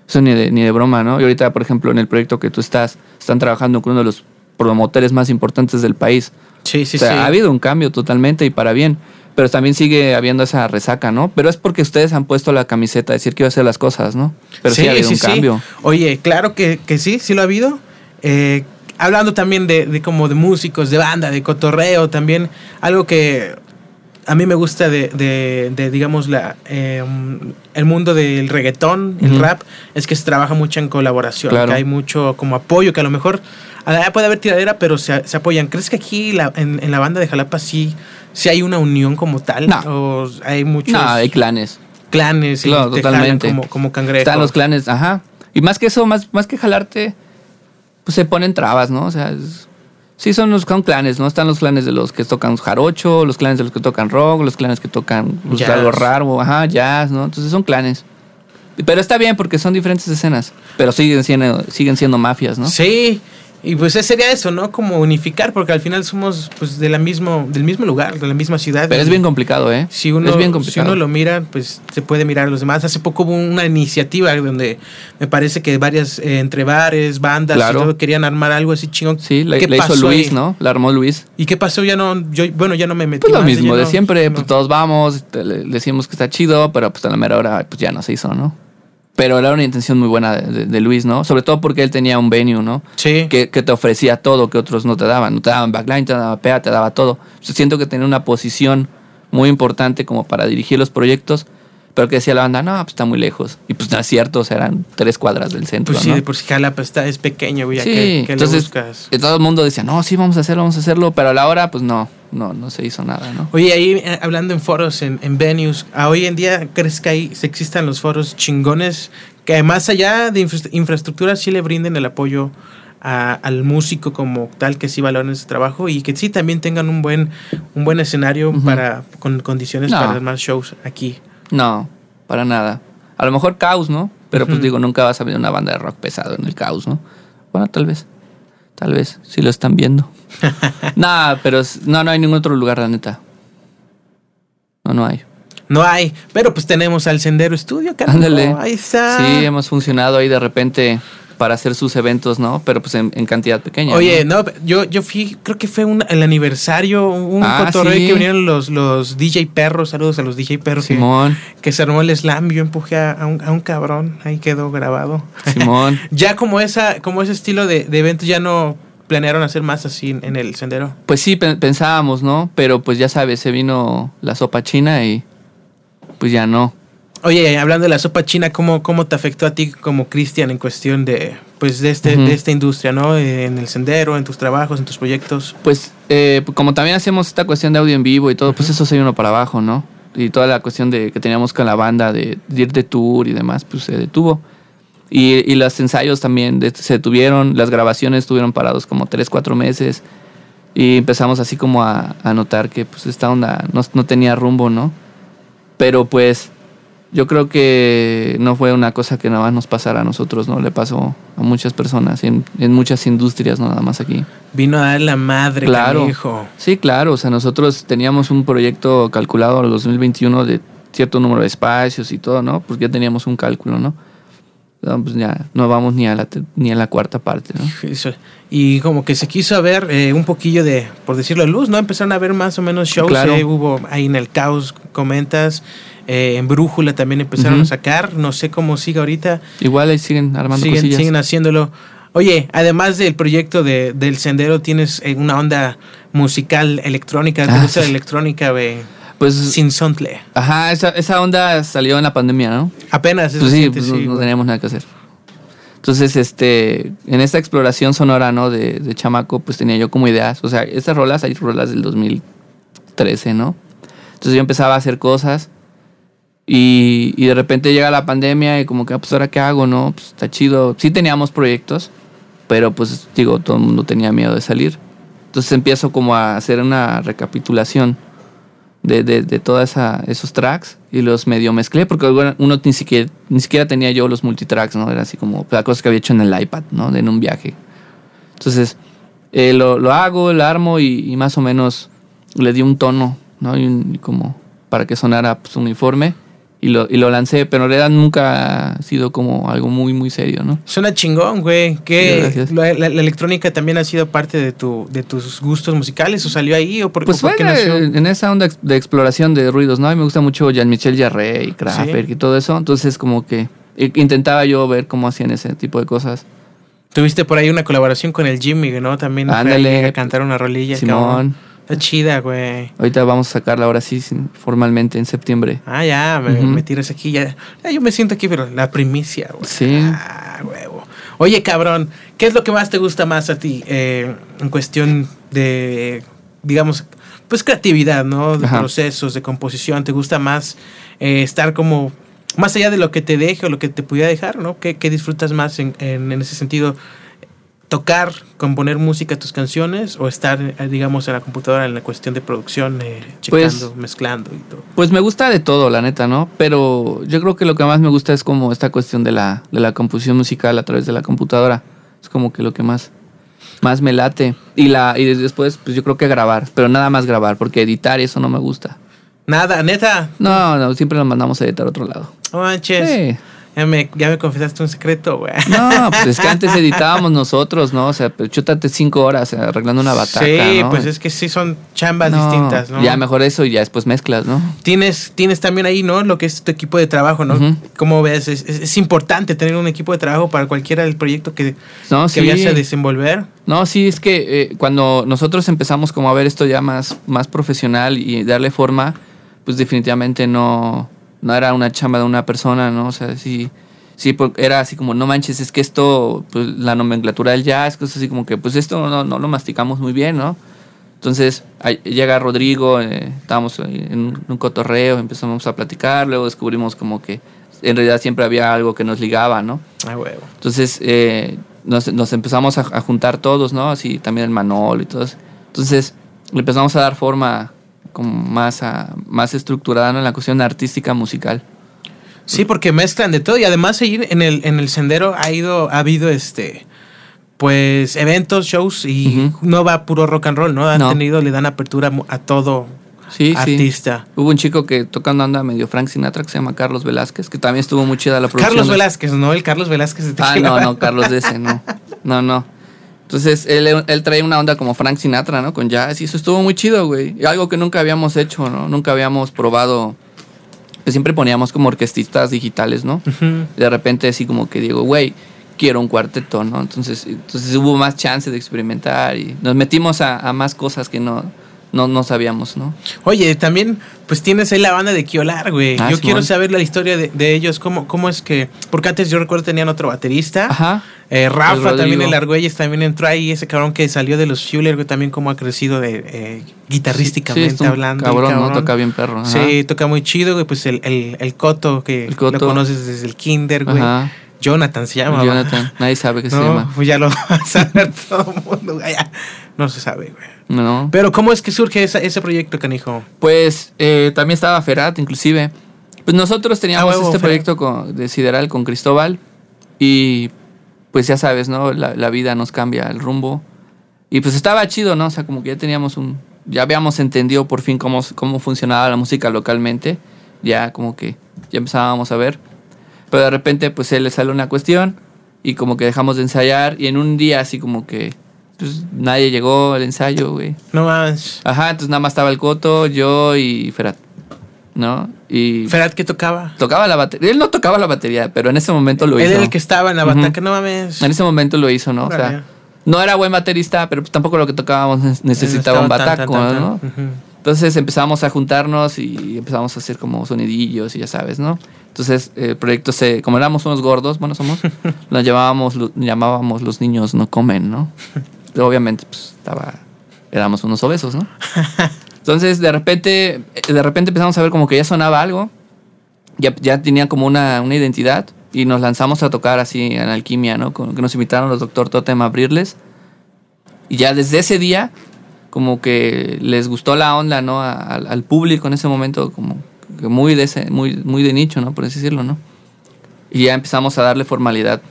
Speaker 1: Eso ni de, ni de broma, ¿no? Y ahorita, por ejemplo, en el proyecto que tú estás, están trabajando con uno de los promotores más importantes del país.
Speaker 2: Sí, sí,
Speaker 1: o sea,
Speaker 2: sí.
Speaker 1: ha habido un cambio totalmente y para bien. Pero también sigue habiendo esa resaca, ¿no? Pero es porque ustedes han puesto la camiseta de decir que iba a hacer las cosas, ¿no? Pero sí, ha habido un cambio.
Speaker 2: Oye, claro que, que sí, sí lo ha habido. Eh, hablando también de, de como de músicos, de banda, de cotorreo, también algo que a mí me gusta de, de, de, digamos, la, eh, el mundo del reggaetón, el rap, es que se trabaja mucho en colaboración,
Speaker 1: Claro.
Speaker 2: que hay mucho como apoyo, que a lo mejor puede haber tiradera, pero se, se apoyan. ¿Crees que aquí la- en, en la banda de Jalapa sí, sí hay una unión como tal?
Speaker 1: No.
Speaker 2: ¿O hay muchos
Speaker 1: No, hay clanes.
Speaker 2: clanes y te jalan como, como cangrejo?
Speaker 1: Están los clanes, ajá. Y más que eso, más, más que jalarte, pues se ponen trabas, ¿no? O sea, es- sí son los son clanes, ¿no? Están los clanes de los que tocan jarocho, los clanes de los que tocan rock, los clanes que tocan pues, algo raro, ajá, jazz, ¿no? Entonces son clanes. Pero está bien porque son diferentes escenas, pero siguen siendo, siguen siendo mafias, ¿no?
Speaker 2: Sí, y pues sería eso, ¿no? Como unificar, porque al final somos pues de la mismo, del mismo lugar, de la misma ciudad.
Speaker 1: Pero es
Speaker 2: Y
Speaker 1: bien complicado, ¿eh?
Speaker 2: Si uno,
Speaker 1: es bien
Speaker 2: si
Speaker 1: complicado.
Speaker 2: uno lo mira, pues se puede mirar a los demás. Hace poco hubo una iniciativa donde me parece que varias, eh, entre bares, bandas, y
Speaker 1: Claro.
Speaker 2: todo, querían armar algo así chingón.
Speaker 1: Sí, la,
Speaker 2: ¿Qué
Speaker 1: la hizo
Speaker 2: pasó
Speaker 1: Luis,
Speaker 2: ahí?
Speaker 1: ¿no? La armó Luis.
Speaker 2: ¿Y qué pasó? Ya no, yo, bueno, ya no me metí.
Speaker 1: Pues lo
Speaker 2: más,
Speaker 1: mismo de
Speaker 2: no-
Speaker 1: siempre,
Speaker 2: no.
Speaker 1: pues todos vamos, te- le decimos que está chido, pero pues a la mera hora pues ya no se hizo, ¿no? Pero era una intención muy buena de, de- de Luis, ¿no? Sobre todo porque él tenía un venue, ¿no?
Speaker 2: Sí.
Speaker 1: Que, que te ofrecía todo que otros no te daban. No te daban backline, te daban PA, te daba todo. Siento que tenía una posición muy importante como para dirigir los proyectos, pero que decía la banda, no, pues está muy lejos. Y pues no es cierto, o sea, eran tres cuadras del centro,
Speaker 2: Pues sí,
Speaker 1: ¿no?
Speaker 2: de por si Jalapa está, es pequeño, güey.
Speaker 1: Sí,
Speaker 2: que, que le
Speaker 1: entonces
Speaker 2: buscas.
Speaker 1: eh, todo el mundo decía, no, sí, vamos a hacerlo, vamos a hacerlo, pero a la hora, pues no, no, no se hizo nada, ¿no?
Speaker 2: Oye, ahí eh, hablando en foros, en, en venues, ¿a hoy en día crees que ahí se existan los foros chingones que más allá de infra- infraestructura sí le brinden el apoyo a- al músico como tal que sí valoren ese trabajo y que sí también tengan un buen un buen escenario para con condiciones
Speaker 1: No.
Speaker 2: para más shows aquí.
Speaker 1: No, para nada. A lo mejor caos, ¿no? Pero pues digo, nunca vas a ver una banda de rock pesado en el caos, ¿no? Bueno, tal vez. Tal vez, si lo están viendo. (laughs) Nada, pero no, no hay ningún otro lugar, la neta. No, no hay.
Speaker 2: No hay, pero pues tenemos al Sendero Estudio,
Speaker 1: Ándale.
Speaker 2: Ahí está.
Speaker 1: Sí, hemos funcionado ahí de repente para hacer sus eventos, ¿no? Pero pues en, en cantidad pequeña.
Speaker 2: Oye,
Speaker 1: ¿no?
Speaker 2: no, yo, yo fui, creo que fue un, el aniversario, un
Speaker 1: Ah,
Speaker 2: cotorreo
Speaker 1: sí.
Speaker 2: que vinieron los, los DJ perros, saludos a los DJ perros. que-
Speaker 1: Simón,
Speaker 2: que se armó el slam, yo empujé a, un, a un cabrón, ahí quedó grabado.
Speaker 1: Simón. (laughs)
Speaker 2: ya como esa, como ese estilo de, de eventos ya no planearon hacer más así en, el sendero.
Speaker 1: Pues sí, pe- pensábamos, ¿no? Pero pues ya sabes, se vino la sopa china y pues ya no.
Speaker 2: Oye, hablando de la sopa china, ¿cómo, cómo te afectó a ti como Cristian en cuestión de, pues, de, este, de esta industria, ¿no? Eh, En el sendero, en tus trabajos, en tus proyectos.
Speaker 1: Pues eh, como también hacemos esta cuestión de audio en vivo y todo, pues eso se vino para abajo, ¿no? Y toda la cuestión de que teníamos con la banda de, de ir de tour y demás, pues se detuvo. Y, y los ensayos también de- se detuvieron, las grabaciones estuvieron parados como tres, cuatro meses. Y empezamos así como a, a notar que pues esta onda no, no tenía rumbo, ¿no? Pero pues yo creo que no fue una cosa que nada más nos pasara a nosotros, ¿no? Le pasó a muchas personas, en, en muchas industrias, no nada más aquí.
Speaker 2: Vino a dar la madre,
Speaker 1: Claro.
Speaker 2: canijo.
Speaker 1: Sí, claro, o sea, nosotros teníamos un proyecto calculado al 2021 de cierto número de espacios y todo, ¿no? Pues ya teníamos un cálculo, ¿no? No, pues ya no vamos ni a la, ni a la cuarta parte, ¿no?
Speaker 2: Eso. Y como que se quiso ver eh, un poquillo de, por decirlo, luz, ¿no? Empezaron a ver más o menos shows.
Speaker 1: Claro.
Speaker 2: eh, hubo ahí en el caos, comentas. Eh, en Brújula también empezaron a sacar. No sé cómo sigue ahorita.
Speaker 1: Igual ahí siguen armando
Speaker 2: Siguen,
Speaker 1: cosillas.
Speaker 2: siguen haciéndolo. Oye, además del proyecto de, del Sendero, tienes eh, una onda musical electrónica. ¿Te
Speaker 1: Ah,
Speaker 2: gusta la electrónica, güey?
Speaker 1: Pues,
Speaker 2: Sin sontle.
Speaker 1: ajá, esa, esa onda salió en la pandemia, ¿no?
Speaker 2: Apenas. es
Speaker 1: Pues sí, pues no,
Speaker 2: sí,
Speaker 1: no
Speaker 2: güey.
Speaker 1: teníamos nada que hacer. Entonces, este, en esta exploración sonora, ¿no? De, de chamaco, pues tenía yo como ideas. O sea, estas rolas, hay rolas del 2013, ¿no? Entonces yo empezaba a hacer cosas y, y de repente llega la pandemia y como que, ah, pues ahora qué hago, ¿no? Pues está chido. Sí teníamos proyectos, pero pues digo, todo el mundo tenía miedo de salir. Entonces empiezo como a hacer una recapitulación de, de, de todos esos tracks y los medio mezclé porque uno ni siquiera, ni siquiera tenía yo los multitracks, ¿no? Era así como la cosa que había hecho en el iPad, ¿no? En un viaje. Entonces eh, lo, lo hago, lo armo y, y más o menos le di un tono, ¿no? Y, un- como para que sonara pues, uniforme y lo, y lo lancé, pero en realidad nunca ha sido como algo muy, muy serio, ¿no?
Speaker 2: Suena chingón, güey.
Speaker 1: Gracias.
Speaker 2: La, la- la electrónica también ha sido parte de tu de tus gustos musicales o salió ahí o por,
Speaker 1: Pues
Speaker 2: o por
Speaker 1: fue
Speaker 2: qué nació?
Speaker 1: en esa onda de exploración de ruidos, ¿no? A mí me gusta mucho Jean-Michel Jarre y Kraftwerk y todo eso, entonces como que intentaba yo ver cómo hacían ese tipo de cosas.
Speaker 2: Tuviste por ahí una colaboración con el Jimmy, ¿no? También fue
Speaker 1: Ándale.
Speaker 2: a cantar una rolilla.
Speaker 1: Simón.
Speaker 2: cabrón. Está chida, güey.
Speaker 1: Ahorita vamos a sacarla ahora sí formalmente en septiembre.
Speaker 2: Ah, ya, me, me tiras aquí. Ya. Ya, yo me siento aquí, pero la primicia, güey.
Speaker 1: Sí.
Speaker 2: Ah, huevo. Oye, cabrón, ¿qué es lo que más te gusta más a ti eh, en cuestión de, digamos, pues creatividad, ¿no? De
Speaker 1: Ajá.
Speaker 2: procesos, de composición. ¿Te gusta más eh, estar como más allá de lo que te deje o lo que te pudiera dejar, ¿no? ¿Qué, qué disfrutas más en, en- en ese sentido? ¿Tocar, componer música, tus canciones o estar, eh, digamos, en la computadora en la cuestión de producción, eh,
Speaker 1: Pues-
Speaker 2: checando, mezclando y todo?
Speaker 1: Pues me gusta de todo, la neta, ¿no? Pero yo creo que lo que más me gusta es como esta cuestión de la, de la composición musical a través de la computadora. Es como que lo que más, más me late. Y, la, y después, pues yo creo que grabar, pero nada más grabar, porque editar eso no me gusta.
Speaker 2: Nada, neta.
Speaker 1: No, no, siempre lo mandamos a editar a otro lado.
Speaker 2: No manches.
Speaker 1: Sí.
Speaker 2: Ya, me, ya me confesaste un secreto, güey.
Speaker 1: No, pues es que (laughs) antes editábamos nosotros, ¿no? O sea, pero chútate cinco horas eh, arreglando una bataca,
Speaker 2: sí,
Speaker 1: ¿no?
Speaker 2: pues es que sí son chambas
Speaker 1: No,
Speaker 2: distintas, ¿no?
Speaker 1: Ya mejor eso y ya después mezclas, ¿no?
Speaker 2: Tienes, tienes también ahí, ¿no? Lo que es tu equipo de trabajo, ¿no?
Speaker 1: Ujú.
Speaker 2: ¿Cómo ves? Es, es- es importante tener un equipo de trabajo para cualquiera del proyecto que,
Speaker 1: No,
Speaker 2: que
Speaker 1: sí.
Speaker 2: vayas a desenvolver.
Speaker 1: No, sí, es que eh, cuando nosotros empezamos como a ver esto ya más, más profesional y darle forma, pues definitivamente no, no era una chamba de una persona, ¿no? O sea, sí, sí, por- era así como, no manches, es que esto, pues la nomenclatura del jazz, cosas así como que, pues esto no, no lo masticamos muy bien, ¿no? Entonces llega Rodrigo, eh, estábamos en un, cotorreo, empezamos a platicar, luego descubrimos como que en realidad siempre había algo que nos ligaba, ¿no?
Speaker 2: Ah, huevo.
Speaker 1: Entonces eh, nos, nos empezamos a, a juntar todos, ¿no? Así también el Manolo y todo eso. Entonces le empezamos a dar forma como más, a- más estructurada ¿no? en la cuestión artística musical.
Speaker 2: Sí, porque mezclan de todo y además ahí en el, en el sendero ha ido, ha habido este pues eventos, shows y no va puro rock and roll, ¿no? Han
Speaker 1: No.
Speaker 2: tenido, le dan apertura a todo
Speaker 1: Sí, sí.
Speaker 2: artista.
Speaker 1: Hubo un chico que tocando anda medio Frank Sinatra que se llama Carlos Velázquez, que también estuvo muy chida la producción.
Speaker 2: Carlos Velázquez, ¿no? El Carlos Velázquez de
Speaker 1: Ah, no, no, Carlos de ese, no. (laughs) No, no. Entonces, él, él trae una onda como Frank Sinatra, ¿no? Con jazz y eso estuvo muy chido, güey. Algo que nunca habíamos hecho, ¿no? Nunca habíamos probado. Pues siempre poníamos como orquestistas digitales, ¿no? De repente así como que digo, güey, quiero un cuarteto, ¿no? Entonces, entonces hubo más chance de experimentar y nos metimos a, a más cosas que no, no, no sabíamos, ¿no?
Speaker 2: Oye, también, pues tienes ahí la banda de Kiolar, güey.
Speaker 1: Ah,
Speaker 2: yo
Speaker 1: Simón.
Speaker 2: quiero saber la historia de, de ellos, cómo, cómo es que. Porque antes yo recuerdo tenían otro baterista.
Speaker 1: Ajá.
Speaker 2: Eh, Rafa
Speaker 1: Rodrigo.
Speaker 2: también, el Argüelles también entró ahí. Ese cabrón que salió de los Fuller, güey, también cómo ha crecido de eh, guitarrísticamente
Speaker 1: Sí,
Speaker 2: hablando. el
Speaker 1: Cabrón, ¿no? Toca bien perro. ajá.
Speaker 2: Sí, toca muy chido, güey. Pues el, el, el Coto, que
Speaker 1: El Coto.
Speaker 2: lo conoces desde el Kinder, güey.
Speaker 1: Ajá.
Speaker 2: Jonathan se llama.
Speaker 1: Jonathan, nadie sabe qué se (laughs) llama.
Speaker 2: pues ya lo (laughs) va a saber todo el mundo, güey. Ya, No se sabe, güey.
Speaker 1: No.
Speaker 2: Pero ¿cómo es que surge esa- ese proyecto, canijo?
Speaker 1: Pues eh, también estaba Ferat, inclusive. Pues nosotros teníamos
Speaker 2: Ah, huevo,
Speaker 1: este
Speaker 2: Ferat.
Speaker 1: proyecto con- de Sideral con Cristóbal y pues ya sabes, ¿no? La, la vida nos cambia el rumbo. Y pues estaba chido, ¿no? O sea, como que ya teníamos un... Ya habíamos entendido por fin cómo, cómo funcionaba la música localmente. Ya como que ya empezábamos a ver. Pero de repente pues él le sale una cuestión y como que dejamos de ensayar y en un día así como que... Pues nadie llegó al ensayo, güey.
Speaker 2: No más.
Speaker 1: Ajá, entonces nada más estaba el Coto, yo y Ferat. ¿No? Y
Speaker 2: Ferat que tocaba.
Speaker 1: tocaba la batería. Él no tocaba la batería, pero en ese momento lo
Speaker 2: Él
Speaker 1: hizo.
Speaker 2: era el que estaba en la
Speaker 1: Ujú.
Speaker 2: bataca, no mames.
Speaker 1: En ese momento lo hizo, ¿no? O sea, no era buen baterista, pero pues tampoco lo que tocábamos ne- necesitaba un
Speaker 2: tan,
Speaker 1: bataco,
Speaker 2: tan, tan,
Speaker 1: ¿no? Entonces empezamos a juntarnos y empezamos a hacer como sonidillos y ya sabes, ¿no? Entonces el proyecto se, como éramos unos gordos, bueno somos, (laughs) nos llamábamos, llamábamos los niños no comen, ¿no? Obviamente, pues estaba, éramos unos obesos, ¿no? (laughs) Entonces de repente, de repente empezamos a ver como que ya sonaba algo, ya, ya tenía como una, una identidad y nos lanzamos a tocar así en Alquimia, ¿no? Con, que nos invitaron los Doctor Totem a abrirles. Y ya desde ese día, como que les gustó la onda, ¿no? A- al, al público en ese momento, como que muy de, ese, muy, muy de nicho, ¿no? Por así decirlo, ¿no? Y ya empezamos a darle formalidad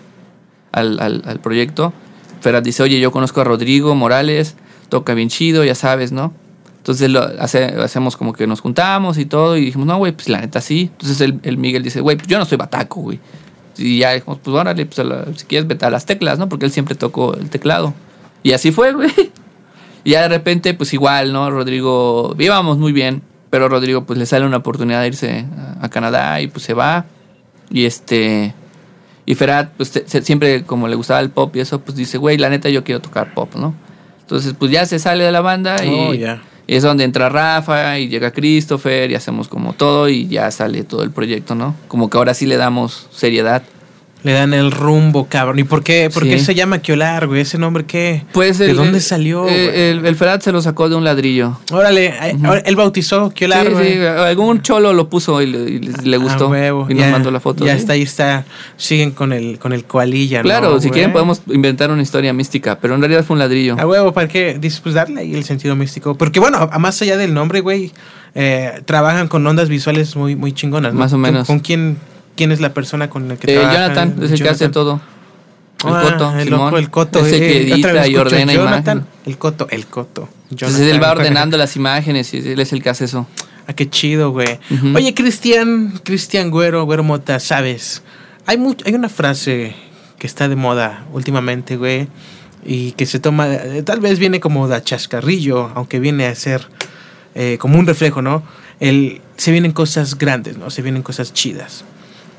Speaker 1: al, al, al proyecto. Ferat dice, oye, yo conozco a Rodrigo Morales, toca bien chido, ya sabes, ¿no? Entonces lo, hace, hacemos como que nos juntamos y todo y dijimos, no, güey, pues la neta sí. Entonces el, el Miguel dice, güey, pues yo no soy bataco, güey. Y ya dijimos, pues órale, pues si quieres vete a las teclas, ¿no? Porque él siempre tocó el teclado. Y así fue, güey. (laughs) Y ya de repente, pues igual, ¿no? Rodrigo, íbamos muy bien, pero Rodrigo pues le sale una oportunidad de irse a, a Canadá y pues se va. Y este... Y Ferat, pues se- se- siempre como le gustaba el pop y eso, pues dice, güey, la neta yo quiero tocar pop, ¿no? Entonces, pues ya se sale de la banda y
Speaker 2: Oh,
Speaker 1: y es donde entra Rafa y llega Christopher y hacemos como todo y ya sale todo el proyecto, ¿no? Como que ahora sí le damos seriedad.
Speaker 2: Le dan el rumbo, cabrón. ¿Y por qué, por qué se llama Kiolar, güey? ¿Ese nombre qué?
Speaker 1: Pues
Speaker 2: ¿De
Speaker 1: el-
Speaker 2: dónde
Speaker 1: el-
Speaker 2: salió?
Speaker 1: eh, el, el Ferat se lo sacó de un ladrillo.
Speaker 2: Órale, ahora él bautizó Kiolar,
Speaker 1: sí,
Speaker 2: güey.
Speaker 1: sí, algún cholo lo puso y le, y le- le gustó.
Speaker 2: Ah, huevo.
Speaker 1: Y nos
Speaker 2: ya,
Speaker 1: mandó la foto.
Speaker 2: Ya
Speaker 1: sí.
Speaker 2: está, ahí está. Siguen con el, con el coalilla,
Speaker 1: Claro,
Speaker 2: ¿no,
Speaker 1: si
Speaker 2: güey?
Speaker 1: quieren podemos inventar una historia mística, pero en realidad fue un ladrillo.
Speaker 2: A huevo, ¿para qué? Pues darle ahí el sentido místico. Porque bueno, más allá del nombre, güey, eh, trabajan con ondas visuales muy, muy chingonas, ¿no?
Speaker 1: Más o
Speaker 2: ¿Con-
Speaker 1: menos.
Speaker 2: ¿Con, quién, quién es la persona con la que
Speaker 1: Eh,
Speaker 2: trabaja?
Speaker 1: Jonathan es el que hace todo. El
Speaker 2: Ah,
Speaker 1: Coto,
Speaker 2: el
Speaker 1: Simón.
Speaker 2: loco, el coto.
Speaker 1: Es el que
Speaker 2: eh, otra
Speaker 1: edita y ordena
Speaker 2: Jonathan,
Speaker 1: imagen.
Speaker 2: El coto, el coto.
Speaker 1: Entonces él va ordenando las imágenes y él es el que hace eso.
Speaker 2: Ah, qué chido, güey. Oye, Cristian, Cristian Güero, Güero Mota, ¿sabes? Hay, much- hay una frase que está de moda últimamente, güey, y que se toma, eh, tal vez viene como de chascarrillo, aunque viene a ser eh, como un reflejo, ¿no? El, se vienen cosas grandes, ¿no? Se vienen cosas chidas.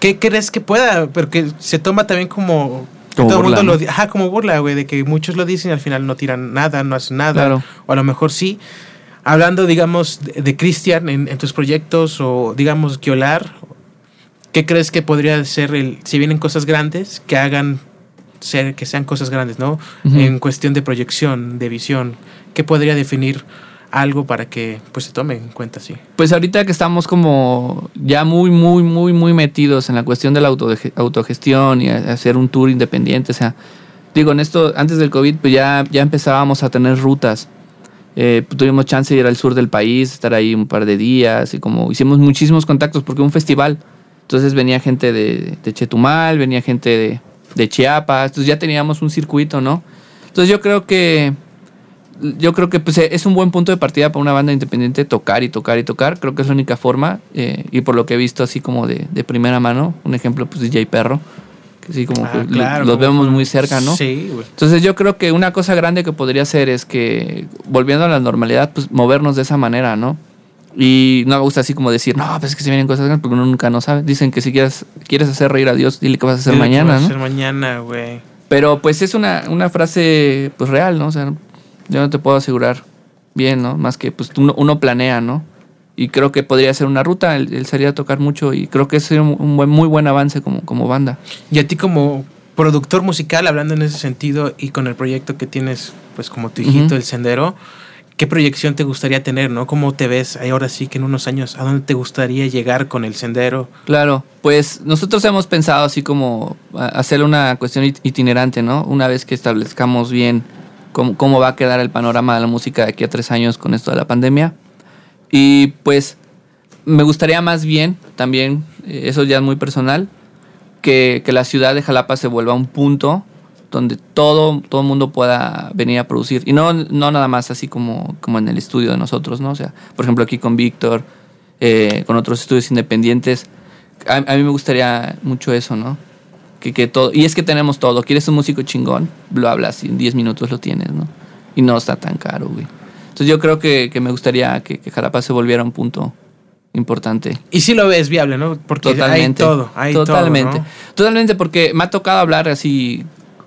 Speaker 2: ¿Qué crees que pueda? Porque se toma también como...
Speaker 1: Como
Speaker 2: todo el
Speaker 1: burla,
Speaker 2: mundo lo
Speaker 1: ¿no?
Speaker 2: di- Ajá, como burla, güey, de que muchos lo dicen y al final no tiran nada, no hacen nada.
Speaker 1: Claro.
Speaker 2: O a lo mejor sí. Hablando, digamos, de, de Cristian en, en tus proyectos o, digamos, Kiolar, ¿qué crees que podría ser el, si vienen cosas grandes, que hagan ser, que sean cosas grandes, ¿no? En cuestión de proyección, de visión, ¿qué podría definir algo para que pues se tome en cuenta así?
Speaker 1: Pues ahorita que estamos como ya muy, muy, muy, muy metidos en la cuestión de la autoge- autogestión y hacer un tour independiente, o sea, digo, en esto, antes del COVID, pues ya, ya empezábamos a tener rutas. Eh, pues, tuvimos chance de ir al sur del país, estar ahí un par de días y como hicimos muchísimos contactos porque un festival. Entonces venía gente de, de Chetumal, venía gente de, de Chiapas, entonces ya teníamos un circuito, ¿no? Entonces yo creo que yo creo que pues, es un buen punto de partida para una banda independiente tocar y tocar y tocar. Creo que es la única forma. eh, y por lo que he visto así como de, de primera mano, un ejemplo, pues DJ Perro. Que sí, como
Speaker 2: Ah,
Speaker 1: que
Speaker 2: claro,
Speaker 1: los
Speaker 2: como
Speaker 1: vemos muy cerca, ¿no?
Speaker 2: Sí, güey.
Speaker 1: Entonces yo creo que una cosa grande que podría ser es que, volviendo a la normalidad, pues movernos de esa manera, ¿no? Y no me gusta así como decir, no, pues es que se vienen cosas grandes porque uno nunca no sabe. Dicen que si quieres, quieres hacer reír a Dios, dile que vas a hacer
Speaker 2: Dile que
Speaker 1: mañana,
Speaker 2: va a
Speaker 1: ¿no?
Speaker 2: ser mañana, güey.
Speaker 1: Pero pues es una, una frase pues real, ¿no? O sea, yo no te puedo asegurar bien, ¿no? Más que pues uno, uno planea, ¿no? Y creo que podría ser una ruta, él, él sería tocar mucho y creo que sería un, un buen, muy buen avance como, como banda.
Speaker 2: Y a ti como productor musical, hablando en ese sentido y con el proyecto que tienes, pues como tu hijito. El Sendero, ¿qué proyección te gustaría tener, no? ¿Cómo te ves ahora sí que en unos años, a dónde te gustaría llegar con El Sendero?
Speaker 1: Claro, pues nosotros hemos pensado así como hacer una cuestión it- itinerante, ¿no? Una vez que establezcamos bien cómo, cómo va a quedar el panorama de la música de aquí a tres años con esto de la pandemia. Y pues me gustaría más bien, también, eh, eso ya es muy personal, que, que la ciudad de Jalapa se vuelva un punto donde todo todo mundo pueda venir a producir. Y no, no nada más así como, como en el estudio de nosotros, ¿no? O sea, por ejemplo, aquí con Víctor, eh, con otros estudios independientes. A, a mí me gustaría mucho eso, ¿no? Que, que todo, y es que tenemos todo. ¿Quieres un músico chingón? Lo hablas y en 10 minutos lo tienes, ¿no? Y no está tan caro, güey. Entonces yo creo que, que me gustaría que, que Jalapa se volviera un punto importante.
Speaker 2: Y sí lo ves viable, ¿no? Porque
Speaker 1: Totalmente.
Speaker 2: hay todo, hay
Speaker 1: Totalmente.
Speaker 2: todo, ¿no?
Speaker 1: Totalmente, porque me ha tocado hablar así